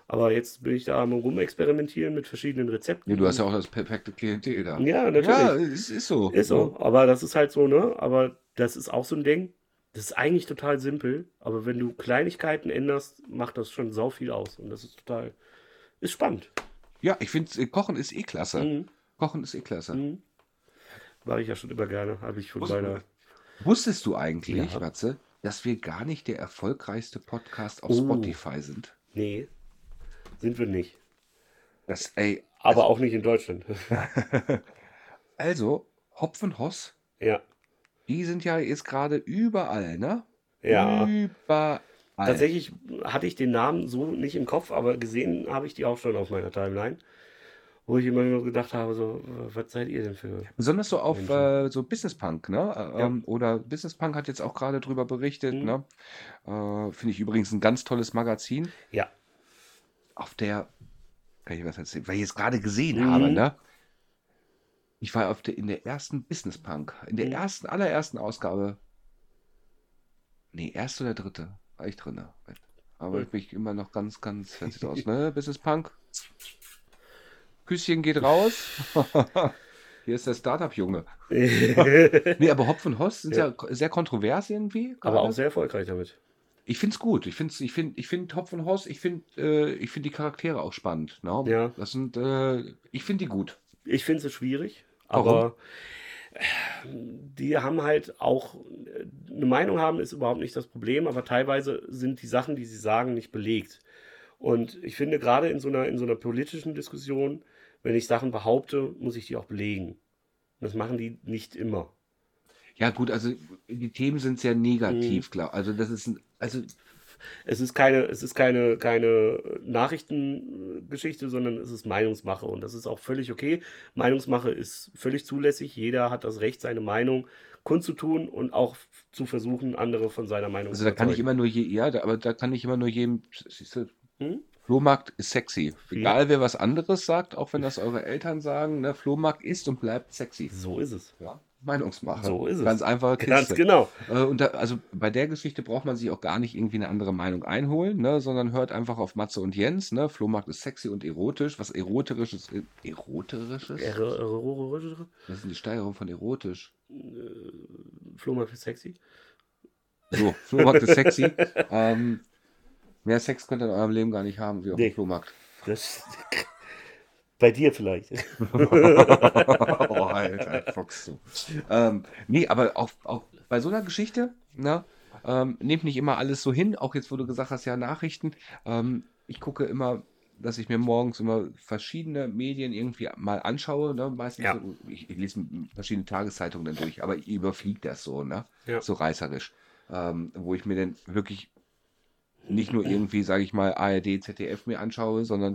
[SPEAKER 1] Aber jetzt bin ich da am rumexperimentieren mit verschiedenen Rezepten.
[SPEAKER 2] Ja, du hast ja auch das perfekte Klientel da.
[SPEAKER 1] Ja, natürlich.
[SPEAKER 2] Ja, es ist so.
[SPEAKER 1] Ist so, aber das ist halt so, ne? Aber das ist auch so ein Ding. Das ist eigentlich total simpel, aber wenn du Kleinigkeiten änderst, macht das schon sau viel aus. Und das ist total, ist spannend.
[SPEAKER 2] Ja, ich finde, Kochen ist eh klasse.
[SPEAKER 1] Mhm.
[SPEAKER 2] Kochen ist eh klasse.
[SPEAKER 1] Mhm. Mache ich ja schon immer gerne. Habe ich von
[SPEAKER 2] Muss-
[SPEAKER 1] meiner.
[SPEAKER 2] Wusstest du eigentlich,
[SPEAKER 1] Ja.
[SPEAKER 2] Matze, dass wir gar nicht der erfolgreichste Podcast auf
[SPEAKER 1] Oh.
[SPEAKER 2] Spotify sind?
[SPEAKER 1] Nee, sind wir nicht.
[SPEAKER 2] Das, ey,
[SPEAKER 1] Aber auch nicht in Deutschland.
[SPEAKER 2] also, Hopfenhoss,
[SPEAKER 1] ja.
[SPEAKER 2] Die sind ja jetzt gerade überall, ne?
[SPEAKER 1] Ja.
[SPEAKER 2] Überall.
[SPEAKER 1] Tatsächlich hatte ich den Namen so nicht im Kopf, aber gesehen habe ich die auch schon auf meiner Timeline. Wo ich immer nur gedacht habe, so, was seid ihr denn für.
[SPEAKER 2] Besonders so auf äh, so Business Punk, ne? Ähm, Oder Business Punk hat jetzt auch gerade drüber berichtet,
[SPEAKER 1] Mhm.
[SPEAKER 2] ne? Äh, Finde ich übrigens ein ganz tolles Magazin.
[SPEAKER 1] Ja.
[SPEAKER 2] Auf der, kann ich was erzählen, weil ich es gerade gesehen
[SPEAKER 1] Mhm.
[SPEAKER 2] habe, ne? Ich war auf der, in der ersten Business Punk, in der
[SPEAKER 1] Mhm.
[SPEAKER 2] ersten, allerersten Ausgabe. Nee, erste oder dritte war ich drin. Aber ich bin immer noch ganz, ganz fancy draus, ne? Business Punk. Küsschen geht raus. Hier ist der Startup-Junge. Nee, aber Hopf und Hoss sind ja, sehr kontrovers irgendwie.
[SPEAKER 1] aber
[SPEAKER 2] gerade.
[SPEAKER 1] auch sehr erfolgreich damit.
[SPEAKER 2] Ich finde es gut. Ich finde ich find, ich find Hopf und Hoss, ich finde äh, ich find die Charaktere auch spannend. Ne?
[SPEAKER 1] Ja.
[SPEAKER 2] Das sind, äh, ich finde die gut.
[SPEAKER 1] Ich finde es schwierig? Aber äh, die haben halt auch äh, eine Meinung haben, ist überhaupt nicht das Problem, aber teilweise sind die Sachen, die sie sagen, nicht belegt. Und ich finde, gerade in so einer, in so einer politischen Diskussion, wenn ich Sachen behaupte, muss ich die auch belegen. Und das machen die nicht immer.
[SPEAKER 2] Ja, gut, also die Themen sind sehr negativ, klar. Also das ist ein, also
[SPEAKER 1] Es ist keine, es ist keine, keine Nachrichtengeschichte, sondern es ist Meinungsmache und das ist auch völlig okay. Meinungsmache ist völlig zulässig. Jeder hat das Recht, seine Meinung kundzutun und auch zu versuchen, andere von seiner Meinung
[SPEAKER 2] Also da kann ich immer nur je, ja, da, aber da kann ich immer nur jedem, siehst du,
[SPEAKER 1] Hm?
[SPEAKER 2] Flohmarkt ist sexy. Egal wer was anderes sagt, auch wenn das eure Eltern sagen, ne, Flohmarkt ist und bleibt sexy.
[SPEAKER 1] So ist es.
[SPEAKER 2] Ja, Meinungsmache.
[SPEAKER 1] So ist es.
[SPEAKER 2] Ganz einfache Kiste.
[SPEAKER 1] Ganz genau.
[SPEAKER 2] Äh, Und da, also bei der Geschichte braucht man sich auch gar nicht irgendwie eine andere Meinung einholen, ne, sondern hört einfach auf Matze und Jens. Ne? Flohmarkt ist sexy und erotisch. Was erotisches, erotisches?
[SPEAKER 1] Er- er-
[SPEAKER 2] Das ist die Steigerung von erotisch.
[SPEAKER 1] Flohmarkt ist sexy.
[SPEAKER 2] So, Flohmarkt ist sexy. ähm, mehr Sex könnt ihr in eurem Leben gar nicht haben wie auf
[SPEAKER 1] Nee.
[SPEAKER 2] dem Flohmarkt.
[SPEAKER 1] Das, bei dir vielleicht.
[SPEAKER 2] oh, Alter, Fox du. Ähm, nee, aber auch, auch bei so einer Geschichte, ne, ähm, nehmt nicht immer alles so hin, auch jetzt, wo du gesagt hast, ja, Nachrichten. Ähm, ich gucke immer, dass ich mir morgens immer verschiedene Medien irgendwie mal anschaue, ne, meistens,
[SPEAKER 1] Ja.
[SPEAKER 2] so, ich, ich lese verschiedene Tageszeitungen dann durch, aber ich überfliege das so, ne,
[SPEAKER 1] Ja.
[SPEAKER 2] so reißerisch, ähm, wo ich mir dann wirklich nicht nur irgendwie, sage ich mal, ARD, ZDF mir anschaue, sondern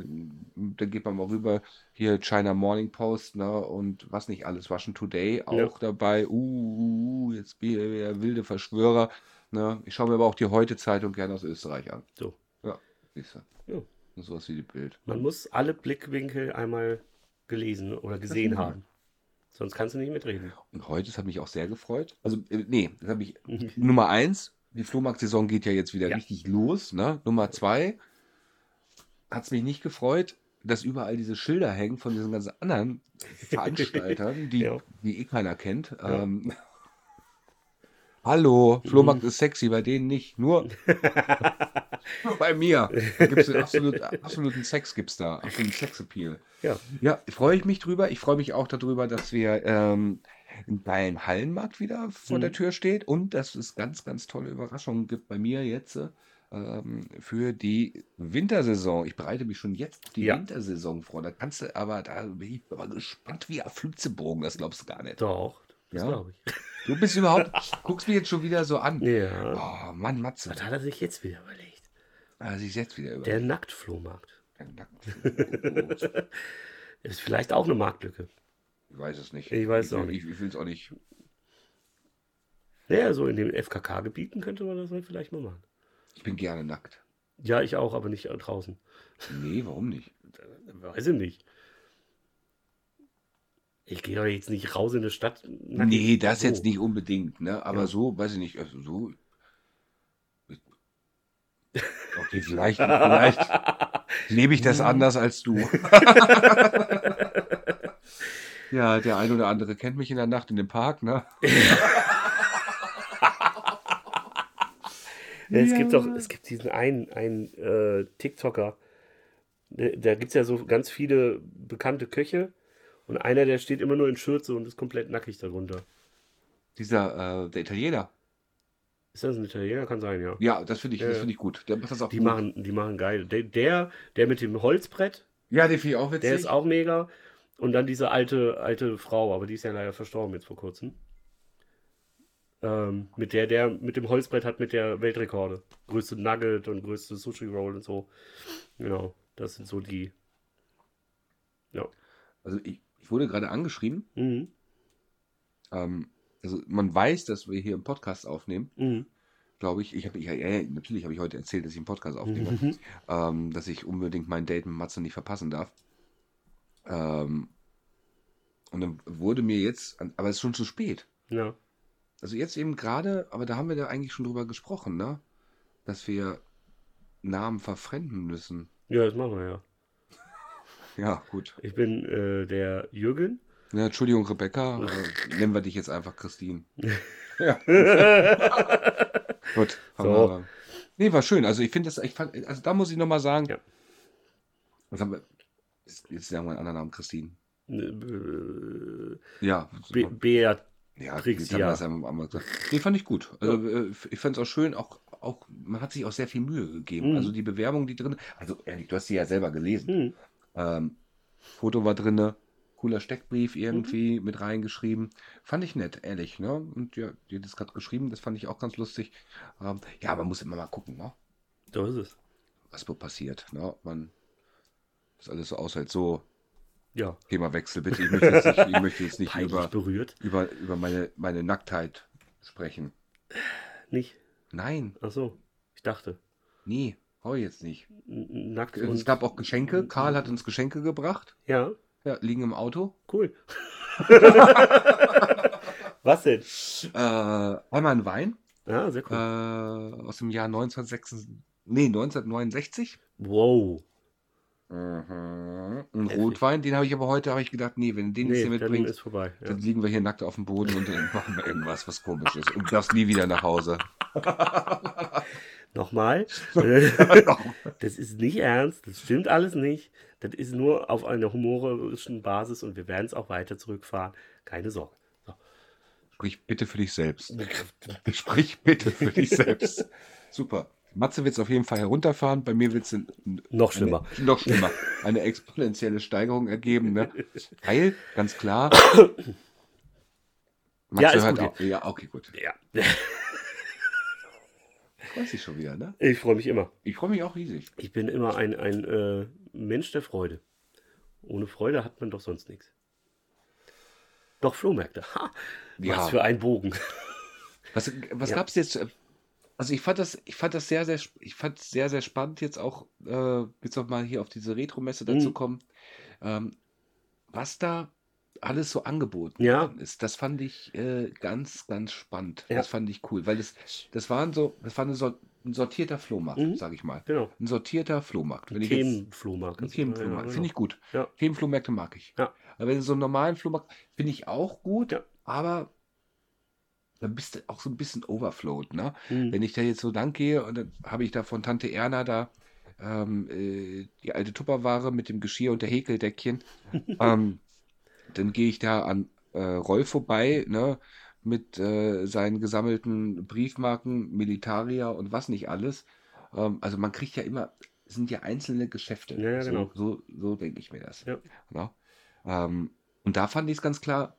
[SPEAKER 2] mm, dann geht man mal rüber, hier China Morning Post, ne, und was nicht alles, Russian Today auch
[SPEAKER 1] Ja.
[SPEAKER 2] dabei, uh, uh, uh, jetzt bin ich wieder wilde Verschwörer, ne, ich schaue mir aber auch die Heute-Zeitung gerne aus Österreich an.
[SPEAKER 1] So.
[SPEAKER 2] Ja, siehst du.
[SPEAKER 1] Ja.
[SPEAKER 2] Sowas wie die Bild.
[SPEAKER 1] Man muss alle Blickwinkel einmal gelesen oder gesehen haben. Sonst kannst du nicht mitreden.
[SPEAKER 2] Und heute, das hat mich auch sehr gefreut. Also, äh, nee, das habe ich, Nummer eins, die Flohmarkt-Saison geht ja jetzt wieder
[SPEAKER 1] Ja.
[SPEAKER 2] richtig los, ne? Nummer zwei, hat es mich nicht gefreut, dass überall diese Schilder hängen von diesen ganzen anderen Veranstaltern, die,
[SPEAKER 1] Ja.
[SPEAKER 2] die eh keiner kennt.
[SPEAKER 1] Ja.
[SPEAKER 2] Ähm, Hallo, Flohmarkt
[SPEAKER 1] Mhm.
[SPEAKER 2] ist sexy, bei denen nicht. Nur, nur bei mir. Da gibt's den absolut, absoluten Sex, gibt's da. Absoluten Sexappeal.
[SPEAKER 1] Ja.
[SPEAKER 2] Ja, freue ich mich drüber. Ich freue mich auch darüber, dass wir ähm, geilen Hallenmarkt wieder vor der
[SPEAKER 1] Mhm.
[SPEAKER 2] Tür steht und dass es ganz, ganz tolle Überraschungen gibt bei mir jetzt äh, ähm, für die Wintersaison. Ich bereite mich schon jetzt auf die
[SPEAKER 1] Ja.
[SPEAKER 2] Wintersaison vor. Da kannst du aber, da bin ich aber gespannt wie auf Flitzebogen, das glaubst du gar nicht.
[SPEAKER 1] Doch, das
[SPEAKER 2] Ja?
[SPEAKER 1] glaube ich.
[SPEAKER 2] Du bist überhaupt, guckst mich jetzt schon wieder so an.
[SPEAKER 1] Ja.
[SPEAKER 2] Oh Mann, Matze.
[SPEAKER 1] Was hat er sich jetzt wieder überlegt?
[SPEAKER 2] Ah, sich jetzt wieder über.
[SPEAKER 1] Der Nacktflohmarkt.
[SPEAKER 2] Der Nackt-
[SPEAKER 1] Ist vielleicht auch eine Marktlücke.
[SPEAKER 2] Ich weiß es nicht.
[SPEAKER 1] Ich weiß es auch nicht.
[SPEAKER 2] Ich, ich will es auch nicht.
[SPEAKER 1] Naja, so in den FKK-Gebieten könnte man das halt vielleicht mal machen.
[SPEAKER 2] Ich bin gerne nackt.
[SPEAKER 1] Ja, ich auch, aber nicht draußen.
[SPEAKER 2] Nee, warum nicht?
[SPEAKER 1] Weiß ich nicht. Ich gehe doch jetzt nicht raus in die Stadt. nackig.
[SPEAKER 2] Nee, das
[SPEAKER 1] So.
[SPEAKER 2] jetzt nicht unbedingt, ne? Aber
[SPEAKER 1] Ja.
[SPEAKER 2] so, weiß ich nicht, also so. Okay, vielleicht, vielleicht lebe ich das anders als du. ja, der ein oder andere kennt mich in der Nacht in dem Park, ne?
[SPEAKER 1] Ja, es gibt
[SPEAKER 2] Ja.
[SPEAKER 1] doch, es gibt diesen einen, einen äh, TikToker. Da, da gibt es ja so ganz viele bekannte Köche. Und einer, der steht immer nur in Schürze und ist komplett nackig darunter.
[SPEAKER 2] Dieser, äh, der Italiener.
[SPEAKER 1] Ist das ein Italiener? Kann sein, ja.
[SPEAKER 2] Ja, das finde ich, das
[SPEAKER 1] ja.
[SPEAKER 2] finde ich gut. Der macht das auch
[SPEAKER 1] Die
[SPEAKER 2] gut.
[SPEAKER 1] machen, die machen geil. Der, der, der mit dem Holzbrett,
[SPEAKER 2] Ja, den finde ich auch witzig.
[SPEAKER 1] der ist auch mega. Und dann diese alte, alte Frau, aber die ist ja leider verstorben jetzt vor kurzem. Ähm, mit der, der mit dem Holzbrett hat mit der Weltrekorde. Größte Nugget und größte Sushi Roll und so. Genau, das sind so die. Ja.
[SPEAKER 2] Also ich, ich wurde gerade angeschrieben.
[SPEAKER 1] Mhm.
[SPEAKER 2] Ähm, also man weiß, dass wir hier einen Podcast aufnehmen,
[SPEAKER 1] Mhm.
[SPEAKER 2] glaube ich. Ich habe, ja, ja, natürlich habe ich heute erzählt, dass ich einen Podcast aufnehme.
[SPEAKER 1] Mhm.
[SPEAKER 2] ähm, dass ich unbedingt mein Date mit Matze nicht verpassen darf. Ähm, und dann wurde mir jetzt, aber es ist schon zu spät.
[SPEAKER 1] Ja.
[SPEAKER 2] Also jetzt eben gerade, aber da haben wir da eigentlich schon drüber gesprochen, ne? Dass wir Namen verfremden müssen.
[SPEAKER 1] ja, das machen wir ja.
[SPEAKER 2] Ja, gut.
[SPEAKER 1] Ich bin äh, der Jürgen.
[SPEAKER 2] Ja, Entschuldigung, Rebecca, äh, nennen wir dich jetzt einfach Christine. ja, gut. haben
[SPEAKER 1] So.
[SPEAKER 2] wir- Nee, war schön. Also ich finde das, ich fand, also da muss ich nochmal sagen,
[SPEAKER 1] Ja.
[SPEAKER 2] Jetzt, sagen wir einen anderen Namen, Christine.
[SPEAKER 1] Äh,
[SPEAKER 2] Ja,
[SPEAKER 1] Be Beat.
[SPEAKER 2] Ja,
[SPEAKER 1] Tricks, ja.
[SPEAKER 2] das einmal einmal gesagt. Nee, fand ich gut. Also äh, ich fand es auch schön, auch, auch, man hat sich auch sehr viel Mühe gegeben.
[SPEAKER 1] Mhm.
[SPEAKER 2] Also die Bewerbung, die drin, also ehrlich, du hast sie ja selber gelesen.
[SPEAKER 1] Hm.
[SPEAKER 2] Ähm, Foto war drin, cooler Steckbrief irgendwie
[SPEAKER 1] Mhm.
[SPEAKER 2] mit reingeschrieben. Fand ich nett, ehrlich, ne? Und ja, die hat das gerade geschrieben, das fand ich auch ganz lustig. Ähm, ja, man muss immer mal gucken, ne?
[SPEAKER 1] So ist es.
[SPEAKER 2] Was wo passiert, ne? Man das alles so aushält. So,
[SPEAKER 1] Ja.
[SPEAKER 2] Themawechsel bitte. Ich möchte jetzt nicht, ich möchte jetzt nicht über,
[SPEAKER 1] berührt.
[SPEAKER 2] über, über meine, meine Nacktheit sprechen.
[SPEAKER 1] Nicht?
[SPEAKER 2] Nein,
[SPEAKER 1] Ach so. Ich dachte.
[SPEAKER 2] nee, brauche ich jetzt nicht.
[SPEAKER 1] Nackt
[SPEAKER 2] Es
[SPEAKER 1] und.
[SPEAKER 2] gab auch Geschenke. Karl hat uns Geschenke gebracht.
[SPEAKER 1] Ja,
[SPEAKER 2] Ja, liegen im Auto.
[SPEAKER 1] cool. Was denn?
[SPEAKER 2] Äh, einmal ein Wein
[SPEAKER 1] Ja, sehr
[SPEAKER 2] äh,
[SPEAKER 1] cool.
[SPEAKER 2] aus dem Jahr 1966. Nee, 1969.
[SPEAKER 1] Wow.
[SPEAKER 2] Mhm. Ein. Rotwein, den habe ich aber heute, habe ich gedacht, nee, wenn du den jetzt
[SPEAKER 1] Nee,
[SPEAKER 2] hier
[SPEAKER 1] dann
[SPEAKER 2] mitbringst,
[SPEAKER 1] ist vorbei. Ja.
[SPEAKER 2] dann liegen wir hier nackt auf dem Boden und dann machen wir irgendwas, was komisch ist. Und darfst nie wieder nach Hause.
[SPEAKER 1] Nochmal. das ist nicht ernst. Das stimmt alles nicht. Das ist nur auf einer humorischen Basis und wir werden es auch weiter zurückfahren. Keine Sorge. So.
[SPEAKER 2] Sprich bitte für dich selbst. Sprich bitte für dich selbst. Super. Matze wird es auf jeden Fall herunterfahren. Bei mir wird es
[SPEAKER 1] Noch schlimmer.
[SPEAKER 2] Eine, noch schlimmer. Eine exponentielle Steigerung ergeben. Ne? Weil, ganz klar. Matze
[SPEAKER 1] Ja, ist
[SPEAKER 2] hört
[SPEAKER 1] gut.
[SPEAKER 2] auf. Ja, okay, gut.
[SPEAKER 1] Ja.
[SPEAKER 2] Weiß ich schon wieder, ne?
[SPEAKER 1] Ich freue mich immer.
[SPEAKER 2] Ich freue mich auch riesig.
[SPEAKER 1] Ich bin immer ein, ein äh, Mensch der Freude. Ohne Freude hat man doch sonst nichts. Doch Flohmärkte. Ha,
[SPEAKER 2] Ja.
[SPEAKER 1] Was für ein Bogen.
[SPEAKER 2] Was, was
[SPEAKER 1] Ja.
[SPEAKER 2] gab es jetzt? Also ich fand das, ich fand das sehr, sehr, ich fand sehr, sehr spannend, jetzt auch, äh, jetzt noch mal hier auf diese Retro-Messe dazu
[SPEAKER 1] Mhm.
[SPEAKER 2] kommen. Ähm, was da alles so angeboten
[SPEAKER 1] Ja.
[SPEAKER 2] ist, das fand ich äh, ganz, ganz spannend.
[SPEAKER 1] Ja.
[SPEAKER 2] Das fand ich cool, weil das, das waren so, das war Sor ein sortierter Flohmarkt,
[SPEAKER 1] Mhm.
[SPEAKER 2] sag ich mal.
[SPEAKER 1] Genau.
[SPEAKER 2] Ein sortierter Flohmarkt. Wenn ich jetzt,
[SPEAKER 1] Themenflohmarkt.
[SPEAKER 2] ein Themenflohmarkt,
[SPEAKER 1] Ja,
[SPEAKER 2] finde ich gut.
[SPEAKER 1] Ja.
[SPEAKER 2] Themenflohmärkte mag ich.
[SPEAKER 1] Ja.
[SPEAKER 2] Aber wenn so einen normalen Flohmarkt, finde ich auch gut,
[SPEAKER 1] Ja.
[SPEAKER 2] aber dann bist du auch so ein bisschen overflowed, ne?
[SPEAKER 1] Mhm.
[SPEAKER 2] Wenn ich da jetzt so lang gehe und dann habe ich da von Tante Erna da ähm, äh, die alte Tupperware mit dem Geschirr und der Häkeldeckchen, ähm, dann gehe ich da an äh, Roll vorbei, ne? Mit äh, seinen gesammelten Briefmarken, Militaria und was nicht alles. Ähm, also man kriegt ja immer, es sind ja einzelne Geschäfte.
[SPEAKER 1] Ja, ja,
[SPEAKER 2] so,
[SPEAKER 1] genau.
[SPEAKER 2] so, so denke ich mir das.
[SPEAKER 1] Ja.
[SPEAKER 2] Ne? Ähm, und da fand ich es ganz klar,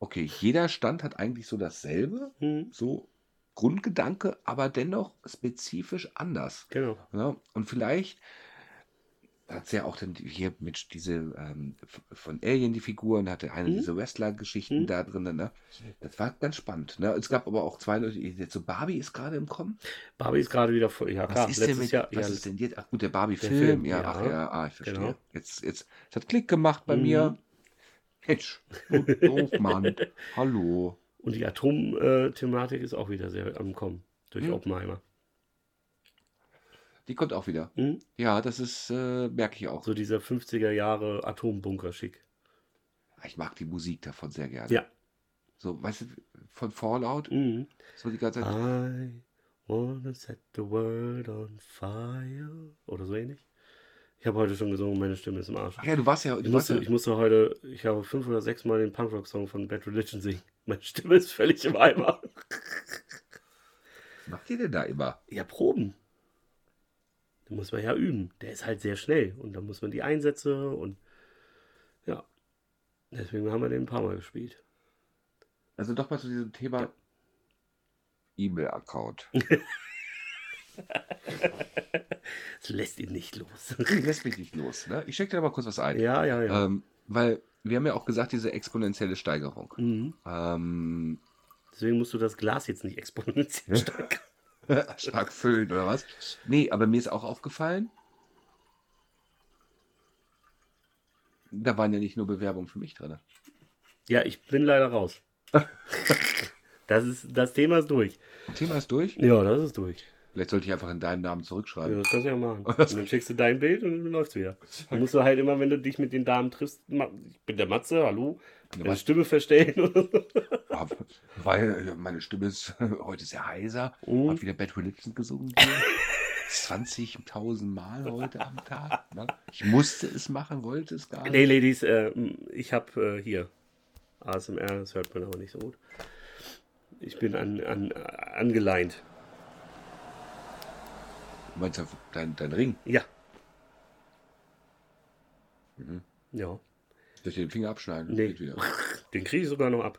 [SPEAKER 2] okay, jeder Stand hat eigentlich so dasselbe,
[SPEAKER 1] Mhm.
[SPEAKER 2] so Grundgedanke, aber dennoch spezifisch anders.
[SPEAKER 1] Genau.
[SPEAKER 2] Ja, und vielleicht hat es ja auch dann hier mit diese ähm, von Alien die Figuren, hatte eine
[SPEAKER 1] Mhm.
[SPEAKER 2] diese Wrestler-Geschichten
[SPEAKER 1] Mhm.
[SPEAKER 2] da drin. Ne? Das war ganz spannend. Ne? Es gab aber auch zwei Leute, so Barbie ist gerade im Kommen.
[SPEAKER 1] Barbie ist gerade wieder voll. Ja,
[SPEAKER 2] Was
[SPEAKER 1] klar.
[SPEAKER 2] ist denn mit,
[SPEAKER 1] Jahr.
[SPEAKER 2] was
[SPEAKER 1] ja,
[SPEAKER 2] ist denn jetzt? Ach gut, der Barbie-Film.
[SPEAKER 1] Film,
[SPEAKER 2] Ja,
[SPEAKER 1] ja.
[SPEAKER 2] ach ja, ah, ich verstehe.
[SPEAKER 1] Genau.
[SPEAKER 2] Jetzt, jetzt, es hat Klick gemacht bei mir.
[SPEAKER 1] Mhm.
[SPEAKER 2] Mensch, so doof, Mann. Hallo.
[SPEAKER 1] Und die Atom-Thematik ist auch wieder sehr am Kommen. Durch
[SPEAKER 2] Mhm.
[SPEAKER 1] Oppenheimer.
[SPEAKER 2] Die kommt auch wieder.
[SPEAKER 1] Mhm.
[SPEAKER 2] Ja, das ist, äh, merke ich auch.
[SPEAKER 1] So dieser 50er Jahre Atombunker-Schick.
[SPEAKER 2] Ich mag die Musik davon sehr gerne.
[SPEAKER 1] Ja.
[SPEAKER 2] So, weißt du, von Fallout,
[SPEAKER 1] Mhm.
[SPEAKER 2] so die ganze Zeit.
[SPEAKER 1] I wanna set the world on fire. Oder so ähnlich. Ich habe heute schon gesungen, meine Stimme ist im Arsch.
[SPEAKER 2] Ach ja, du warst ja,
[SPEAKER 1] Ich
[SPEAKER 2] du warst
[SPEAKER 1] musste,
[SPEAKER 2] ja,
[SPEAKER 1] ich musste heute, ich habe fünf oder sechs Mal den Punkrock-Song von Bad Religion singen. Meine Stimme ist völlig im Eimer.
[SPEAKER 2] was macht ihr denn da immer?
[SPEAKER 1] Ja, Proben. Den muss man ja üben. Der ist halt sehr schnell. Und dann muss man die Einsätze und ja. Deswegen haben wir den ein paar Mal gespielt.
[SPEAKER 2] Also doch mal zu diesem Thema
[SPEAKER 1] Ja.
[SPEAKER 2] E-Mail-Account.
[SPEAKER 1] Es lässt ihn nicht los.
[SPEAKER 2] Lässt mich nicht los. Ne? Ich schicke dir mal kurz was ein.
[SPEAKER 1] ja, ja, ja.
[SPEAKER 2] Ähm, weil wir haben ja auch gesagt, diese exponentielle Steigerung.
[SPEAKER 1] Mhm.
[SPEAKER 2] Ähm,
[SPEAKER 1] Deswegen musst du das Glas jetzt nicht exponentiell steigern.
[SPEAKER 2] stark füllen oder was? Nee, aber mir ist auch aufgefallen, da waren ja nicht nur Bewerbungen für mich drin.
[SPEAKER 1] Ja, ich bin leider raus. Das, ist, das Thema ist durch.
[SPEAKER 2] Thema ist durch.
[SPEAKER 1] Ja, das ist durch.
[SPEAKER 2] Vielleicht sollte ich einfach in deinem Namen
[SPEAKER 1] Ja,
[SPEAKER 2] zurückschreiben.
[SPEAKER 1] das kannst du ja machen. Und dann schickst du dein Bild und dann läuft's wieder. Dann musst du halt immer, wenn du dich mit den Damen triffst, ich bin der Matze, hallo,
[SPEAKER 2] Matze.
[SPEAKER 1] Stimme verstellen. oder so.
[SPEAKER 2] Ja, weil äh, meine Stimme ist heute sehr heiser.
[SPEAKER 1] Mhm.
[SPEAKER 2] Hab wieder Bad Religion gesungen. hier. 20.000 Mal heute am Tag. Ne? Ich musste es machen, wollte es gar nicht.
[SPEAKER 1] nee, Ladies, äh, ich habe äh, hier ASMR, das hört man aber nicht so gut. Ich bin an, an, angeleint.
[SPEAKER 2] Du meinst dein, dein Ring?
[SPEAKER 1] Ja.
[SPEAKER 2] Mhm.
[SPEAKER 1] Ja.
[SPEAKER 2] Soll ich dir den Finger abschneiden?
[SPEAKER 1] Nee.
[SPEAKER 2] Geht wieder.
[SPEAKER 1] Den kriege ich sogar noch ab.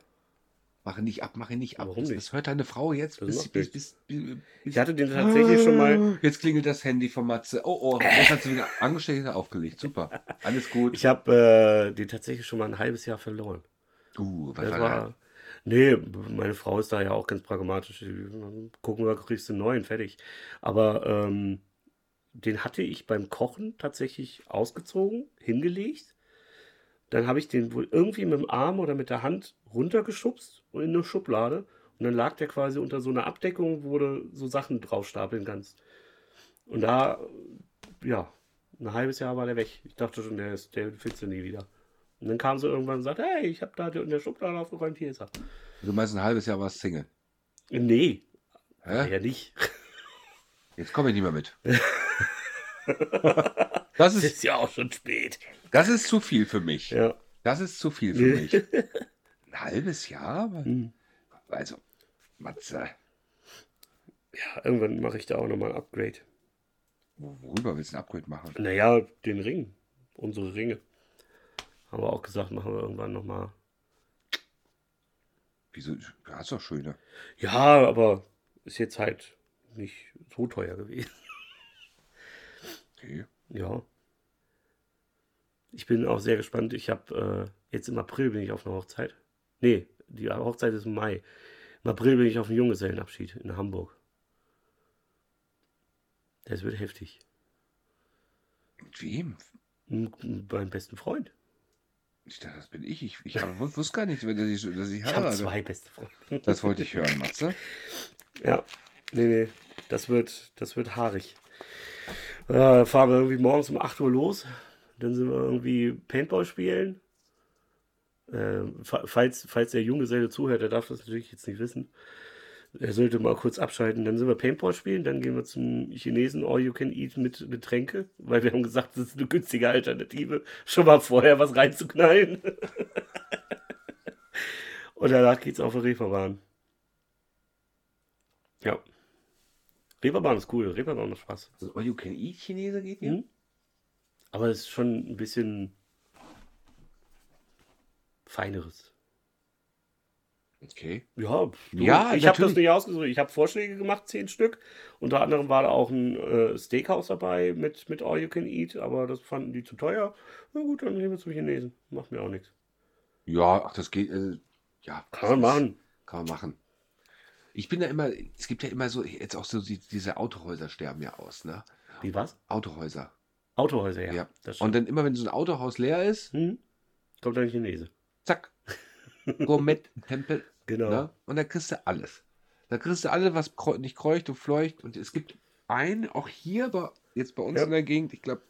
[SPEAKER 2] Mach ihn nicht ab, mach ihn nicht ab.
[SPEAKER 1] Warum
[SPEAKER 2] das,
[SPEAKER 1] nicht?
[SPEAKER 2] das hört deine Frau jetzt. Bis, bis, bis,
[SPEAKER 1] Ich hatte den tatsächlich schon mal.
[SPEAKER 2] Jetzt klingelt das Handy von Matze. Oh, oh, jetzt hat sie wieder angesteckt und aufgelegt. Super. Alles gut.
[SPEAKER 1] Ich habe äh, den tatsächlich schon mal ein halbes Jahr verloren.
[SPEAKER 2] uh, was
[SPEAKER 1] Das
[SPEAKER 2] war
[SPEAKER 1] war. Nee, meine Frau ist da ja auch ganz pragmatisch. Gucken wir, kriegst du einen neuen, fertig. Aber ähm, den hatte ich beim Kochen tatsächlich ausgezogen, hingelegt. Dann habe ich den wohl irgendwie mit dem Arm oder mit der Hand runtergeschubst und in eine Schublade. Und dann lag der quasi unter so einer Abdeckung, wo du so Sachen draufstapeln kannst. Und da, ja, ein halbes Jahr war der weg. Ich dachte schon, der, ist, der findest du nie wieder. Und dann kam sie irgendwann und sagte, hey, ich habe da in der Schublade aufgeräumt, hier ist er.
[SPEAKER 2] Du meinst ein halbes Jahr warst Single.
[SPEAKER 1] Nee,
[SPEAKER 2] Hä?
[SPEAKER 1] ja nicht.
[SPEAKER 2] Jetzt komme ich nicht mehr mit. das, ist,
[SPEAKER 1] ist ja auch schon spät.
[SPEAKER 2] das ist zu viel für mich.
[SPEAKER 1] Ja.
[SPEAKER 2] Das ist zu viel für mich. Ein halbes Jahr?
[SPEAKER 1] Hm.
[SPEAKER 2] Also, Matze,
[SPEAKER 1] Ja, irgendwann mache ich da auch nochmal ein Upgrade.
[SPEAKER 2] worüber willst du ein Upgrade machen?
[SPEAKER 1] Naja, den Ring. Unsere Ringe. Haben wir auch gesagt, machen wir irgendwann nochmal.
[SPEAKER 2] Wieso? Du hast doch schöne.
[SPEAKER 1] Ja, aber ist jetzt halt nicht so teuer gewesen.
[SPEAKER 2] Okay.
[SPEAKER 1] Ja. Ich bin auch sehr gespannt. Ich habe äh, jetzt im April bin ich auf einer Hochzeit. Nee, die Hochzeit ist im Mai. Im April bin ich auf einem Junggesellenabschied in Hamburg. Das wird heftig.
[SPEAKER 2] Mit wem?
[SPEAKER 1] M- m- Mein besten Freund.
[SPEAKER 2] Ich dachte, das bin ich. Ich, ich hab- wusste gar nicht, dass ich, dass ich
[SPEAKER 1] Ich habe zwei beste Freunde.
[SPEAKER 2] Das wollte ich hören, Matze.
[SPEAKER 1] Ja. Nee, nee. Das wird, das wird haarig. Ja, fahren wir irgendwie morgens um 8 Uhr los. Dann sind wir irgendwie Paintball spielen. Äh, fa- falls, falls der Junggeselle zuhört, der darf das natürlich jetzt nicht wissen. Er sollte mal kurz abschalten. Dann sind wir Paintball spielen. Dann gehen wir zum Chinesen All You Can Eat mit Getränke. Weil wir haben gesagt, das ist eine günstige Alternative, schon mal vorher was reinzuknallen. Und danach geht's auf die Reeperbahn. Ja. Reeperbahn ist cool. Reeperbahn macht Spaß.
[SPEAKER 2] Also All You Can Eat Chinese geht hier?
[SPEAKER 1] Mhm. Aber es ist schon ein bisschen feineres.
[SPEAKER 2] Okay.
[SPEAKER 1] Ja, du,
[SPEAKER 2] Ja,
[SPEAKER 1] ich habe das nicht ausgesucht. Ich habe Vorschläge gemacht, zehn Stück. Unter anderem war da auch ein äh, Steakhouse dabei mit, mit All You Can Eat, aber das fanden die zu teuer. Na gut, dann nehmen wir zum Chinesen. Macht mir auch nichts.
[SPEAKER 2] Ja, ach, das geht. Äh, ja,
[SPEAKER 1] Kann man machen.
[SPEAKER 2] Kann man machen. Ich bin da immer, es gibt ja immer so, jetzt auch so, die, diese Autohäuser sterben ja aus, ne?
[SPEAKER 1] Wie was?
[SPEAKER 2] Autohäuser.
[SPEAKER 1] Autohäuser, ja.
[SPEAKER 2] Ja.
[SPEAKER 1] Das
[SPEAKER 2] Und dann immer, wenn so ein Autohaus leer ist,
[SPEAKER 1] hm? Kommt ein Chinese.
[SPEAKER 2] zack, Gourmet-Tempel,
[SPEAKER 1] Genau.
[SPEAKER 2] ne? Und da kriegst du alles. Da kriegst du alles, was nicht kreucht und fleucht. Und es gibt einen, auch hier, bei, jetzt bei uns
[SPEAKER 1] Ja.
[SPEAKER 2] in der Gegend, ich glaube,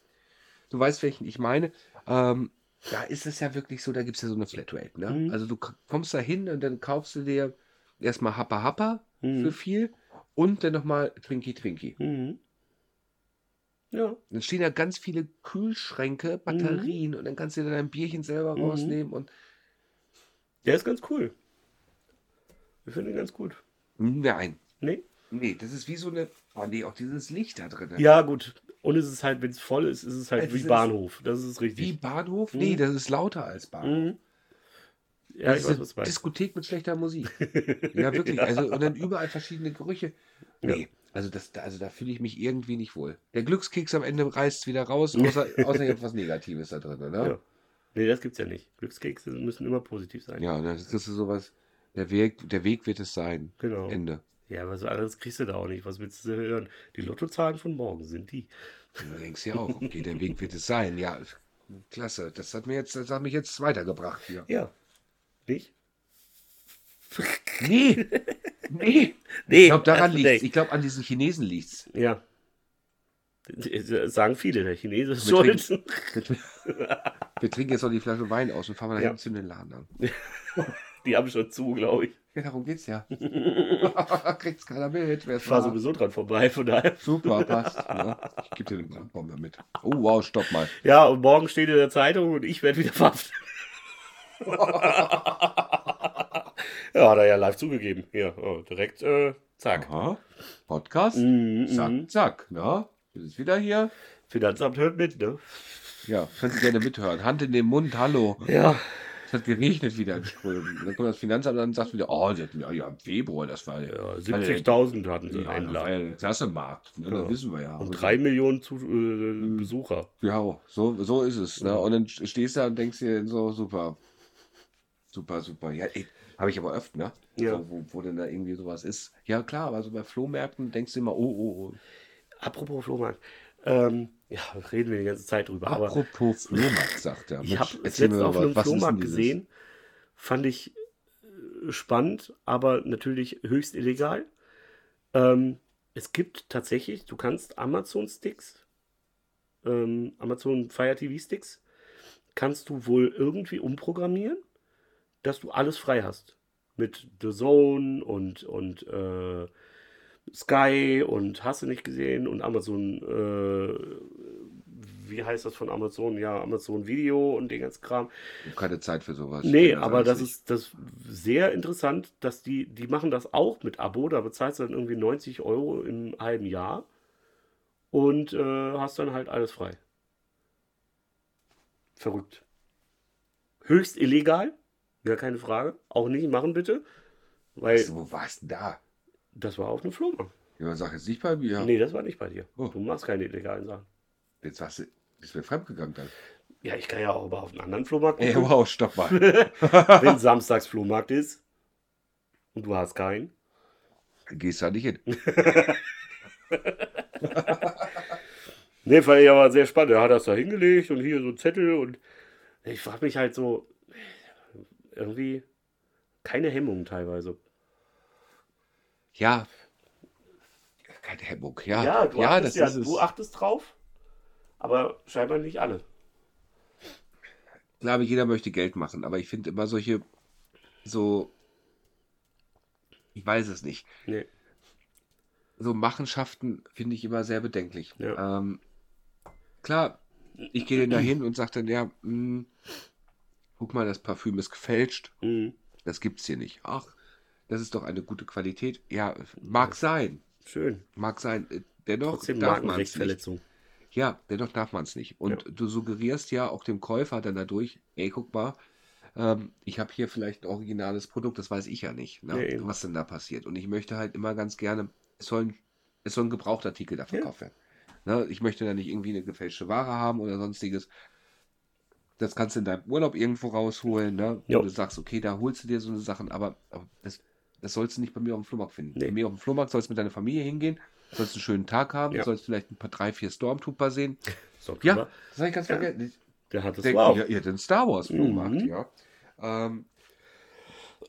[SPEAKER 2] du weißt, welchen ich meine, ähm, da ist es ja wirklich so, da gibt es ja so eine Flatrate, ne?
[SPEAKER 1] Mhm.
[SPEAKER 2] Also du kommst da hin und dann kaufst du dir erstmal Happa Happa
[SPEAKER 1] Mhm.
[SPEAKER 2] für viel und dann nochmal Twinkie Twinkie.
[SPEAKER 1] Mhm. Ja.
[SPEAKER 2] Dann stehen da ganz viele Kühlschränke, Batterien und dann kannst du dir dein Bierchen selber
[SPEAKER 1] Mhm.
[SPEAKER 2] rausnehmen und
[SPEAKER 1] Der ist ganz cool. Wir finden ihn ganz gut.
[SPEAKER 2] nein.
[SPEAKER 1] Nee?
[SPEAKER 2] Nee, das ist wie so eine. Oh nee, auch dieses Licht da drin.
[SPEAKER 1] Ja, gut. Und es ist halt, wenn es voll ist, ist es halt
[SPEAKER 2] Es
[SPEAKER 1] wie Bahnhof. Das ist
[SPEAKER 2] Wie
[SPEAKER 1] richtig.
[SPEAKER 2] Bahnhof?
[SPEAKER 1] Mhm.
[SPEAKER 2] Nee, das ist lauter als Bahnhof.
[SPEAKER 1] Mhm. Ja, ich
[SPEAKER 2] das ist
[SPEAKER 1] weiß, was meinst.
[SPEAKER 2] Diskothek mit schlechter Musik. ja, wirklich. Also, und dann überall verschiedene Gerüche. Nee, also, das, also da fühle ich mich irgendwie nicht wohl. Der Glückskeks am Ende reißt wieder raus, außer, außer ich habe was Negatives da drin, ne?
[SPEAKER 1] Ja. Nee, das gibt's ja nicht. Glückskekse müssen immer positiv sein.
[SPEAKER 2] Ja, dann kriegst du sowas. Der Weg, der Weg wird es sein.
[SPEAKER 1] Genau.
[SPEAKER 2] Ende.
[SPEAKER 1] Ja, aber so anderes kriegst du da auch nicht. Was willst du hören? Die Lottozahlen von morgen sind die.
[SPEAKER 2] Du denkst ja auch, okay, der Weg wird es sein. Ja, klasse. Das hat mir jetzt, das hat mich jetzt weitergebracht hier.
[SPEAKER 1] Ja. Nicht?
[SPEAKER 2] Nee, nee.
[SPEAKER 1] Nee,
[SPEAKER 2] Ich glaube, daran liegt. Ich glaube, an diesen Chinesen liegt's.
[SPEAKER 1] Ja. Das Sagen viele, der Chinese ist schuld.
[SPEAKER 2] Wir trinken jetzt noch die Flasche Wein aus und fahren mal
[SPEAKER 1] Ja.
[SPEAKER 2] zu den Laden an.
[SPEAKER 1] Die haben schon zu, glaube ich.
[SPEAKER 2] Ja, darum geht's ja. Kriegt's keiner mit.
[SPEAKER 1] Ich fahre sowieso dran vorbei, von daher.
[SPEAKER 2] Super, passt. Ja. Ich gebe dir eine Brandbombe mit. Oh, wow, stopp mal.
[SPEAKER 1] Ja, und morgen steht in der Zeitung und ich werde wieder verhaftet. ja, hat er ja live zugegeben. Hier, oh, direkt, äh, zack.
[SPEAKER 2] Aha. Podcast.
[SPEAKER 1] Mhm,
[SPEAKER 2] Zack,
[SPEAKER 1] mhm.
[SPEAKER 2] zack. Na, wir sind wieder hier.
[SPEAKER 1] Finanzamt hört mit, ne?
[SPEAKER 2] Ja, könnt ihr gerne mithören. Hand in den Mund, hallo.
[SPEAKER 1] Ja.
[SPEAKER 2] Es hat geregnet wieder in Strömen. Dann kommt das Finanzamt an und sagt wieder, oh, sie hatten, ja, ja, im Februar, das war ja.
[SPEAKER 1] ja 70.000 hatten sie
[SPEAKER 2] Ja,
[SPEAKER 1] Händler.
[SPEAKER 2] ja ein Klassemarkt. Ne,
[SPEAKER 1] Ja.
[SPEAKER 2] Das wissen wir ja.
[SPEAKER 1] Und drei Millionen zu, äh, Besucher.
[SPEAKER 2] Ja, so, so ist es. Ne? Und dann stehst du da und denkst dir so, super. Super, super. Ja, habe ich aber öfter, ne?
[SPEAKER 1] Ja.
[SPEAKER 2] So, wo, wo denn da irgendwie sowas ist. Ja, klar, aber so bei Flohmärkten denkst du immer, oh, oh, oh.
[SPEAKER 1] Apropos Flohmarkt. Ähm, ja, reden wir die ganze Zeit drüber. Aber
[SPEAKER 2] Apropos Flohmarkt, sagt er.
[SPEAKER 1] ich habe es letztens
[SPEAKER 2] mal
[SPEAKER 1] auf
[SPEAKER 2] was.
[SPEAKER 1] einem Flohmarkt gesehen. Fand ich äh, spannend, aber natürlich höchst illegal. Ähm, es gibt tatsächlich, du kannst Amazon-Sticks, ähm, Amazon Fire TV-Sticks, kannst du wohl irgendwie umprogrammieren, dass du alles frei hast. Mit The Zone und, und äh, Sky und hast du nicht gesehen und Amazon, äh, wie heißt das von Amazon? Ja, Amazon Video und den ganzen Kram.
[SPEAKER 2] Keine Zeit für sowas.
[SPEAKER 1] Nee,
[SPEAKER 2] kenn
[SPEAKER 1] aber das
[SPEAKER 2] nicht.
[SPEAKER 1] ist das sehr interessant, dass die, die machen das auch mit Abo, da bezahlst du dann irgendwie 90 Euro im halben Jahr und äh, hast dann halt alles frei. Verrückt. Höchst illegal, gar keine Frage. Auch nicht machen bitte, weil
[SPEAKER 2] Was, wo warst du da?
[SPEAKER 1] Das war auf einem Flohmarkt.
[SPEAKER 2] Ja, sag jetzt nicht bei mir.
[SPEAKER 1] Nee, das war nicht bei dir.
[SPEAKER 2] Oh.
[SPEAKER 1] Du machst keine illegalen Sachen.
[SPEAKER 2] Jetzt warst du, bist mir fremdgegangen dann.
[SPEAKER 1] Ja, ich kann ja auch aber auf einen anderen Flohmarkt
[SPEAKER 2] Ey,
[SPEAKER 1] gucken,
[SPEAKER 2] wow, stopp mal.
[SPEAKER 1] wenn samstags Flohmarkt ist und du hast keinen.
[SPEAKER 2] Gehst da nicht hin.
[SPEAKER 1] Nee, fand ich aber sehr spannend. Er hat das da hingelegt und hier so ein Zettel und ich frage mich halt so, irgendwie keine Hemmungen teilweise.
[SPEAKER 2] Ja. Keine Hemmung, ja.
[SPEAKER 1] Ja, du,
[SPEAKER 2] ja
[SPEAKER 1] achtest,
[SPEAKER 2] das
[SPEAKER 1] ja du achtest drauf, aber scheinbar nicht alle.
[SPEAKER 2] Ich glaube, jeder möchte Geld machen, aber ich finde immer solche, so, ich weiß es nicht,
[SPEAKER 1] Nee.
[SPEAKER 2] so Machenschaften finde ich immer sehr bedenklich.
[SPEAKER 1] Ja.
[SPEAKER 2] Ähm, klar, ich gehe dann dahin und sage dann, ja, mh, guck mal, das Parfüm ist gefälscht.
[SPEAKER 1] Mhm.
[SPEAKER 2] Das gibt's hier nicht. Ach, das ist doch eine gute Qualität. Ja, mag sein.
[SPEAKER 1] Schön.
[SPEAKER 2] Mag sein. Äh, Dennoch
[SPEAKER 1] Trotzdem
[SPEAKER 2] darf man es nicht. Ja, dennoch darf man es nicht. Und du suggerierst ja auch dem Käufer dann dadurch, ey, guck mal, ähm, ich habe hier vielleicht ein originales Produkt, das weiß ich ja nicht, ne,
[SPEAKER 1] Ja,
[SPEAKER 2] was denn da passiert. Und ich möchte halt immer ganz gerne, es soll ein, es soll ein Gebrauchtartikel da verkauft werden. Ne, ich möchte da nicht irgendwie eine gefälschte Ware haben oder sonstiges. Das kannst du in deinem Urlaub irgendwo rausholen, ne? Wo
[SPEAKER 1] Jo.
[SPEAKER 2] du sagst, okay, da holst du dir so eine Sachen, aber, aber das, das sollst du nicht bei mir auf dem Flohmarkt finden.
[SPEAKER 1] Nee.
[SPEAKER 2] Bei mir auf dem Flohmarkt sollst du mit deiner Familie hingehen, sollst einen schönen Tag haben,
[SPEAKER 1] Ja.
[SPEAKER 2] sollst vielleicht ein paar drei, vier Stormtrooper sehen.
[SPEAKER 1] So,
[SPEAKER 2] Ja,
[SPEAKER 1] drüber.
[SPEAKER 2] das habe ich ganz
[SPEAKER 1] Ja.
[SPEAKER 2] vergessen.
[SPEAKER 1] Der hat es
[SPEAKER 2] Der,
[SPEAKER 1] wow.
[SPEAKER 2] ja, ja, den Star Wars Flohmarkt,
[SPEAKER 1] Mhm.
[SPEAKER 2] ja. Ähm,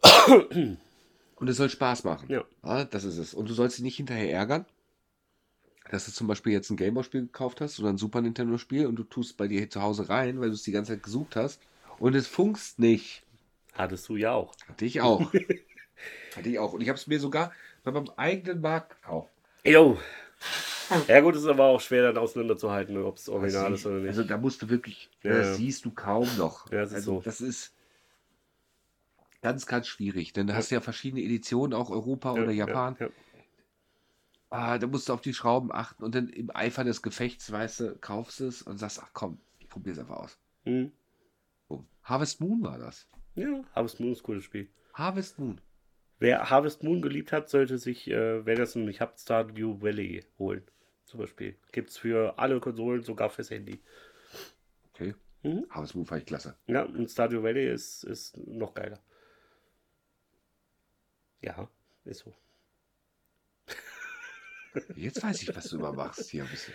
[SPEAKER 2] und es soll Spaß machen.
[SPEAKER 1] Ja.
[SPEAKER 2] das ist es. Und du sollst dich nicht hinterher ärgern, dass du zum Beispiel jetzt ein Gameboy-Spiel gekauft hast oder ein Super Nintendo-Spiel und du tust bei dir zu Hause rein, weil du es die ganze Zeit gesucht hast und es funkst nicht.
[SPEAKER 1] Hattest du ja auch.
[SPEAKER 2] Hatte ich auch. Hatte ich auch. Und ich habe es mir sogar bei meinem eigenen Markt gekauft.
[SPEAKER 1] Jo. Ja gut, ist aber auch schwer dann auseinanderzuhalten, ob es original ist oder nicht.
[SPEAKER 2] Also da musst du wirklich,
[SPEAKER 1] Ja,
[SPEAKER 2] das
[SPEAKER 1] ja.
[SPEAKER 2] siehst du kaum noch.
[SPEAKER 1] Ja, das ist
[SPEAKER 2] also
[SPEAKER 1] so.
[SPEAKER 2] das ist ganz, ganz schwierig, denn da hast du ja verschiedene Editionen, auch Europa oder Japan.
[SPEAKER 1] Ja, ja.
[SPEAKER 2] Ah, da musst du auf die Schrauben achten und dann im Eifer des Gefechts, weißt du, kaufst es und sagst, ach komm, ich probiere es einfach aus.
[SPEAKER 1] Hm.
[SPEAKER 2] Boom. Harvest Moon war das.
[SPEAKER 1] ja, Harvest Moon ist ein cooles Spiel.
[SPEAKER 2] Harvest Moon.
[SPEAKER 1] Wer Harvest Moon geliebt hat, sollte sich, äh, wenn er es noch nicht hat, Stardew Valley holen. Zum Beispiel. Gibt es für alle Konsolen, sogar fürs Handy.
[SPEAKER 2] Okay.
[SPEAKER 1] Mhm.
[SPEAKER 2] Harvest Moon fand ich klasse.
[SPEAKER 1] Ja, und Stardew Valley ist, ist noch geiler. Ja, ist so.
[SPEAKER 2] Jetzt weiß ich, was du immer machst hier ein bisschen.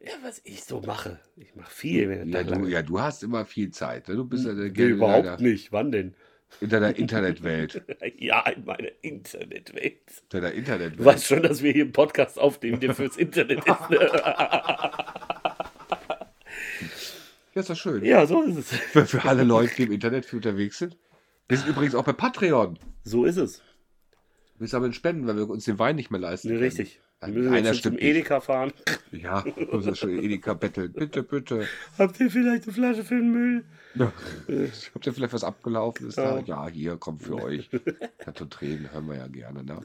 [SPEAKER 1] Ja, was ich so mache. Ich mache viel. Wenn
[SPEAKER 2] Ja du, ja, du hast immer viel Zeit. Ne? Du bist ja
[SPEAKER 1] nee, überhaupt
[SPEAKER 2] deiner,
[SPEAKER 1] nicht. Wann denn?
[SPEAKER 2] In deiner Internetwelt.
[SPEAKER 1] Ja, in meiner Internetwelt.
[SPEAKER 2] In deiner
[SPEAKER 1] Du
[SPEAKER 2] Internetwelt.
[SPEAKER 1] weißt schon, dass wir hier einen Podcast aufnehmen, der fürs Internet ist. Ne?
[SPEAKER 2] Ja, ist doch schön.
[SPEAKER 1] ja, so ist es.
[SPEAKER 2] Für, für alle Leute, die im Internet unterwegs sind. Wir sind übrigens auch bei Patreon.
[SPEAKER 1] So ist es.
[SPEAKER 2] Wir sammeln Spenden, weil wir uns den Wein nicht mehr leisten.
[SPEAKER 1] Nee,
[SPEAKER 2] können.
[SPEAKER 1] richtig.
[SPEAKER 2] Nein,
[SPEAKER 1] müssen
[SPEAKER 2] einer
[SPEAKER 1] jetzt zum. Edeka fahren.
[SPEAKER 2] Ja, muss ja schon Edeka betteln. Bitte, bitte.
[SPEAKER 1] Habt ihr vielleicht eine Flasche für den Müll?
[SPEAKER 2] Ja. Habt ihr vielleicht was abgelaufen? Ist da?
[SPEAKER 1] Ja.
[SPEAKER 2] Hier, kommt für euch. Tat und Tränen hören wir ja gerne. Ne?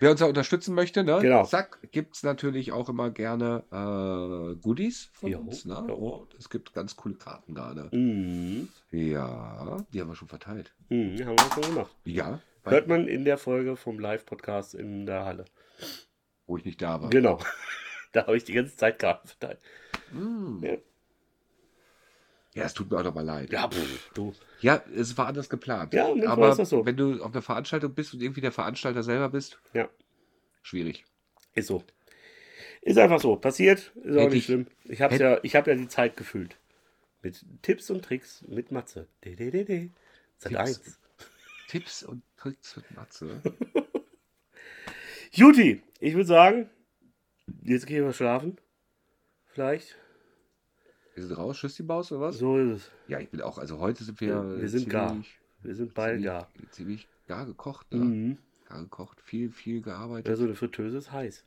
[SPEAKER 2] Wer uns da unterstützen möchte, ne?
[SPEAKER 1] Genau.
[SPEAKER 2] Zack, gibt es natürlich auch immer gerne äh, Goodies von
[SPEAKER 1] Jo,
[SPEAKER 2] uns. Ne?
[SPEAKER 1] jo.
[SPEAKER 2] Es gibt ganz coole Karten gerade.
[SPEAKER 1] Mhm.
[SPEAKER 2] Ja, die haben wir schon verteilt.
[SPEAKER 1] Mhm, haben wir schon gemacht.
[SPEAKER 2] Ja,
[SPEAKER 1] Hört man in der Folge vom Live-Podcast in der Halle.
[SPEAKER 2] Wo ich nicht da war.
[SPEAKER 1] Genau. Da habe ich die ganze Zeit Karten verteilt.
[SPEAKER 2] Hm.
[SPEAKER 1] Ja.
[SPEAKER 2] Ja, es tut mir auch nochmal leid.
[SPEAKER 1] Ja, pff, du.
[SPEAKER 2] Ja, es war anders geplant.
[SPEAKER 1] Ja,
[SPEAKER 2] aber
[SPEAKER 1] ist das so.
[SPEAKER 2] wenn du auf einer Veranstaltung bist und irgendwie der Veranstalter selber bist,
[SPEAKER 1] Ja,
[SPEAKER 2] schwierig.
[SPEAKER 1] ist so. Ist einfach so. Passiert. Ist auch
[SPEAKER 2] Hätte
[SPEAKER 1] nicht
[SPEAKER 2] ich-
[SPEAKER 1] schlimm. Ich habe ja, ich hab ja die Zeit gefüllt. Mit Tipps und Tricks mit Matze. De, de, de, de. Sat
[SPEAKER 2] Tipps.
[SPEAKER 1] 1.
[SPEAKER 2] Tipps und Tricks mit Matze.
[SPEAKER 1] Juti, ich würde sagen, jetzt gehen wir schlafen. Vielleicht.
[SPEAKER 2] Wir sind raus, tschüss die Maus oder was?
[SPEAKER 1] So ist es.
[SPEAKER 2] Ja, ich bin auch, also heute sind wir.
[SPEAKER 1] Ja, wir sind gar. Wir sind beide
[SPEAKER 2] ziemlich,
[SPEAKER 1] gar.
[SPEAKER 2] Ziemlich gar gekocht, ne?
[SPEAKER 1] Mhm.
[SPEAKER 2] Gar gekocht, viel, viel gearbeitet,
[SPEAKER 1] Ja, so eine Fritteuse ist heiß.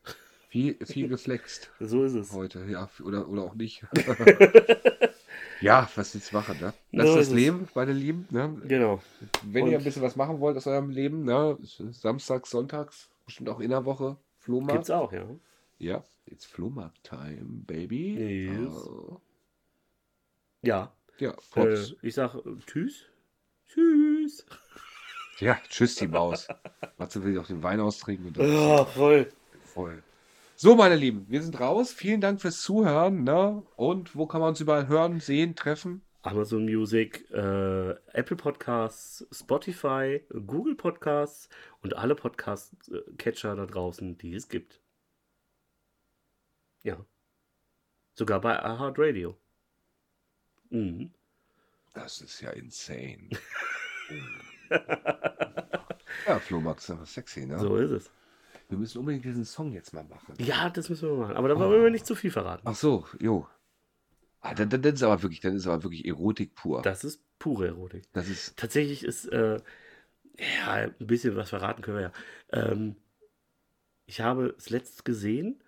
[SPEAKER 2] viel, viel geflext
[SPEAKER 1] So ist es.
[SPEAKER 2] heute, ja, oder, oder auch nicht. ja, was jetzt machen, ne? Das
[SPEAKER 1] So
[SPEAKER 2] ist das
[SPEAKER 1] es.
[SPEAKER 2] Leben, meine Lieben, ne?
[SPEAKER 1] Genau.
[SPEAKER 2] Wenn ihr
[SPEAKER 1] Und-
[SPEAKER 2] ein bisschen was machen wollt aus eurem Leben, ne? Samstags, Sonntags, bestimmt auch in der Woche, Flohmarkt.
[SPEAKER 1] Gibt's auch, ja.
[SPEAKER 2] Ja, it's Flohmarkt-Time, baby.
[SPEAKER 1] Yes.
[SPEAKER 2] Oh.
[SPEAKER 1] Ja.
[SPEAKER 2] ja,
[SPEAKER 1] Äh, ich sag äh, Tschüss. Tschüss.
[SPEAKER 2] ja, tschüss, die Maus. Matze will auch den Wein austrinken. Und
[SPEAKER 1] Ja, voll.
[SPEAKER 2] voll. So, meine Lieben, wir sind raus. Vielen Dank fürs Zuhören. Ne? Und wo kann man uns überall hören, sehen, treffen?
[SPEAKER 1] Amazon Music, äh, Apple Podcasts, Spotify, Google Podcasts und alle Podcast-Catcher da draußen, die es gibt. Ja. Sogar bei iHeartRadio. Mhm.
[SPEAKER 2] Das ist ja insane. ja, Flohmarkt ist aber sexy, ne?
[SPEAKER 1] So ist es.
[SPEAKER 2] Wir müssen unbedingt diesen Song jetzt mal machen.
[SPEAKER 1] Ja, das müssen wir machen. Aber da wollen wir nicht zu viel verraten.
[SPEAKER 2] Ach so, jo. Ah, dann, dann, ist aber wirklich, dann ist aber wirklich Erotik pur.
[SPEAKER 1] Das ist pure Erotik.
[SPEAKER 2] Das ist,
[SPEAKER 1] Tatsächlich ist, äh, ja, ein bisschen was verraten können wir ja. Ähm, ich habe es letzt gesehen,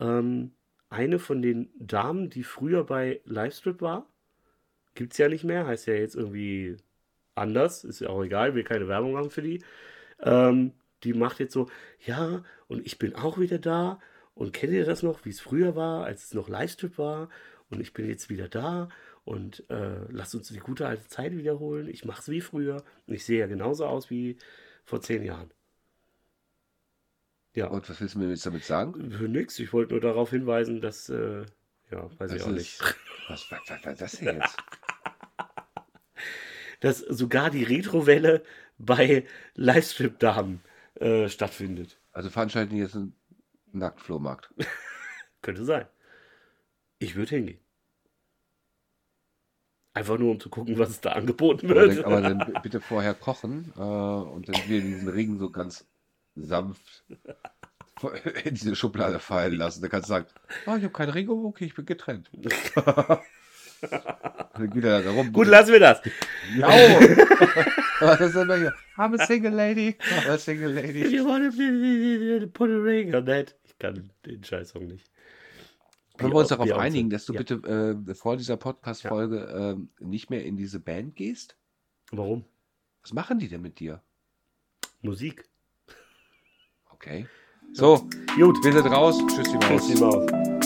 [SPEAKER 1] ähm, eine von den Damen, die früher bei Livestrip war, gibt es ja nicht mehr, heißt ja jetzt irgendwie anders, ist ja auch egal, will keine Werbung machen für die. Ähm, die macht jetzt so, ja, und ich bin auch wieder da. Und kennt ihr das noch, wie es früher war, als es noch Livestream war? Und ich bin jetzt wieder da und äh, lasst uns die gute alte Zeit wiederholen. Ich mache es wie früher. Und ich sehe ja genauso aus wie vor zehn Jahren.
[SPEAKER 2] Ja. Und was willst du mir jetzt damit sagen?
[SPEAKER 1] Nix. Ich wollte nur darauf hinweisen, dass, äh, ja, weiß das ich auch ist, nicht.
[SPEAKER 2] Was war das denn jetzt?
[SPEAKER 1] dass sogar die Retrowelle bei Livestream-Damen äh, stattfindet.
[SPEAKER 2] Also veranstalten die jetzt einen Nacktflohmarkt.
[SPEAKER 1] Könnte sein. Ich würde hingehen. Einfach nur, um zu gucken, was es da angeboten wird.
[SPEAKER 2] Aber dann, aber dann bitte vorher kochen äh, und dann wir diesen Ring so ganz sanft in diese Schublade fallen lassen. Da kannst du sagen, oh, ich habe keinen Ring, okay, ich bin getrennt.
[SPEAKER 1] Gut, lassen wir das. Ja.
[SPEAKER 2] Was ist denn hier? I'm a single lady. I'm a single lady. You want to
[SPEAKER 1] put a ring on that? Ich kann den Scheißsong nicht.
[SPEAKER 2] Können wir uns darauf einigen, dass du ja. bitte äh, vor dieser Podcast-Folge äh, nicht mehr in diese Band gehst?
[SPEAKER 1] Warum?
[SPEAKER 2] Was machen die denn mit dir?
[SPEAKER 1] Musik.
[SPEAKER 2] Okay. So, gut, wir sind raus. Tschüss, die Maus. Tschüss, die Maus.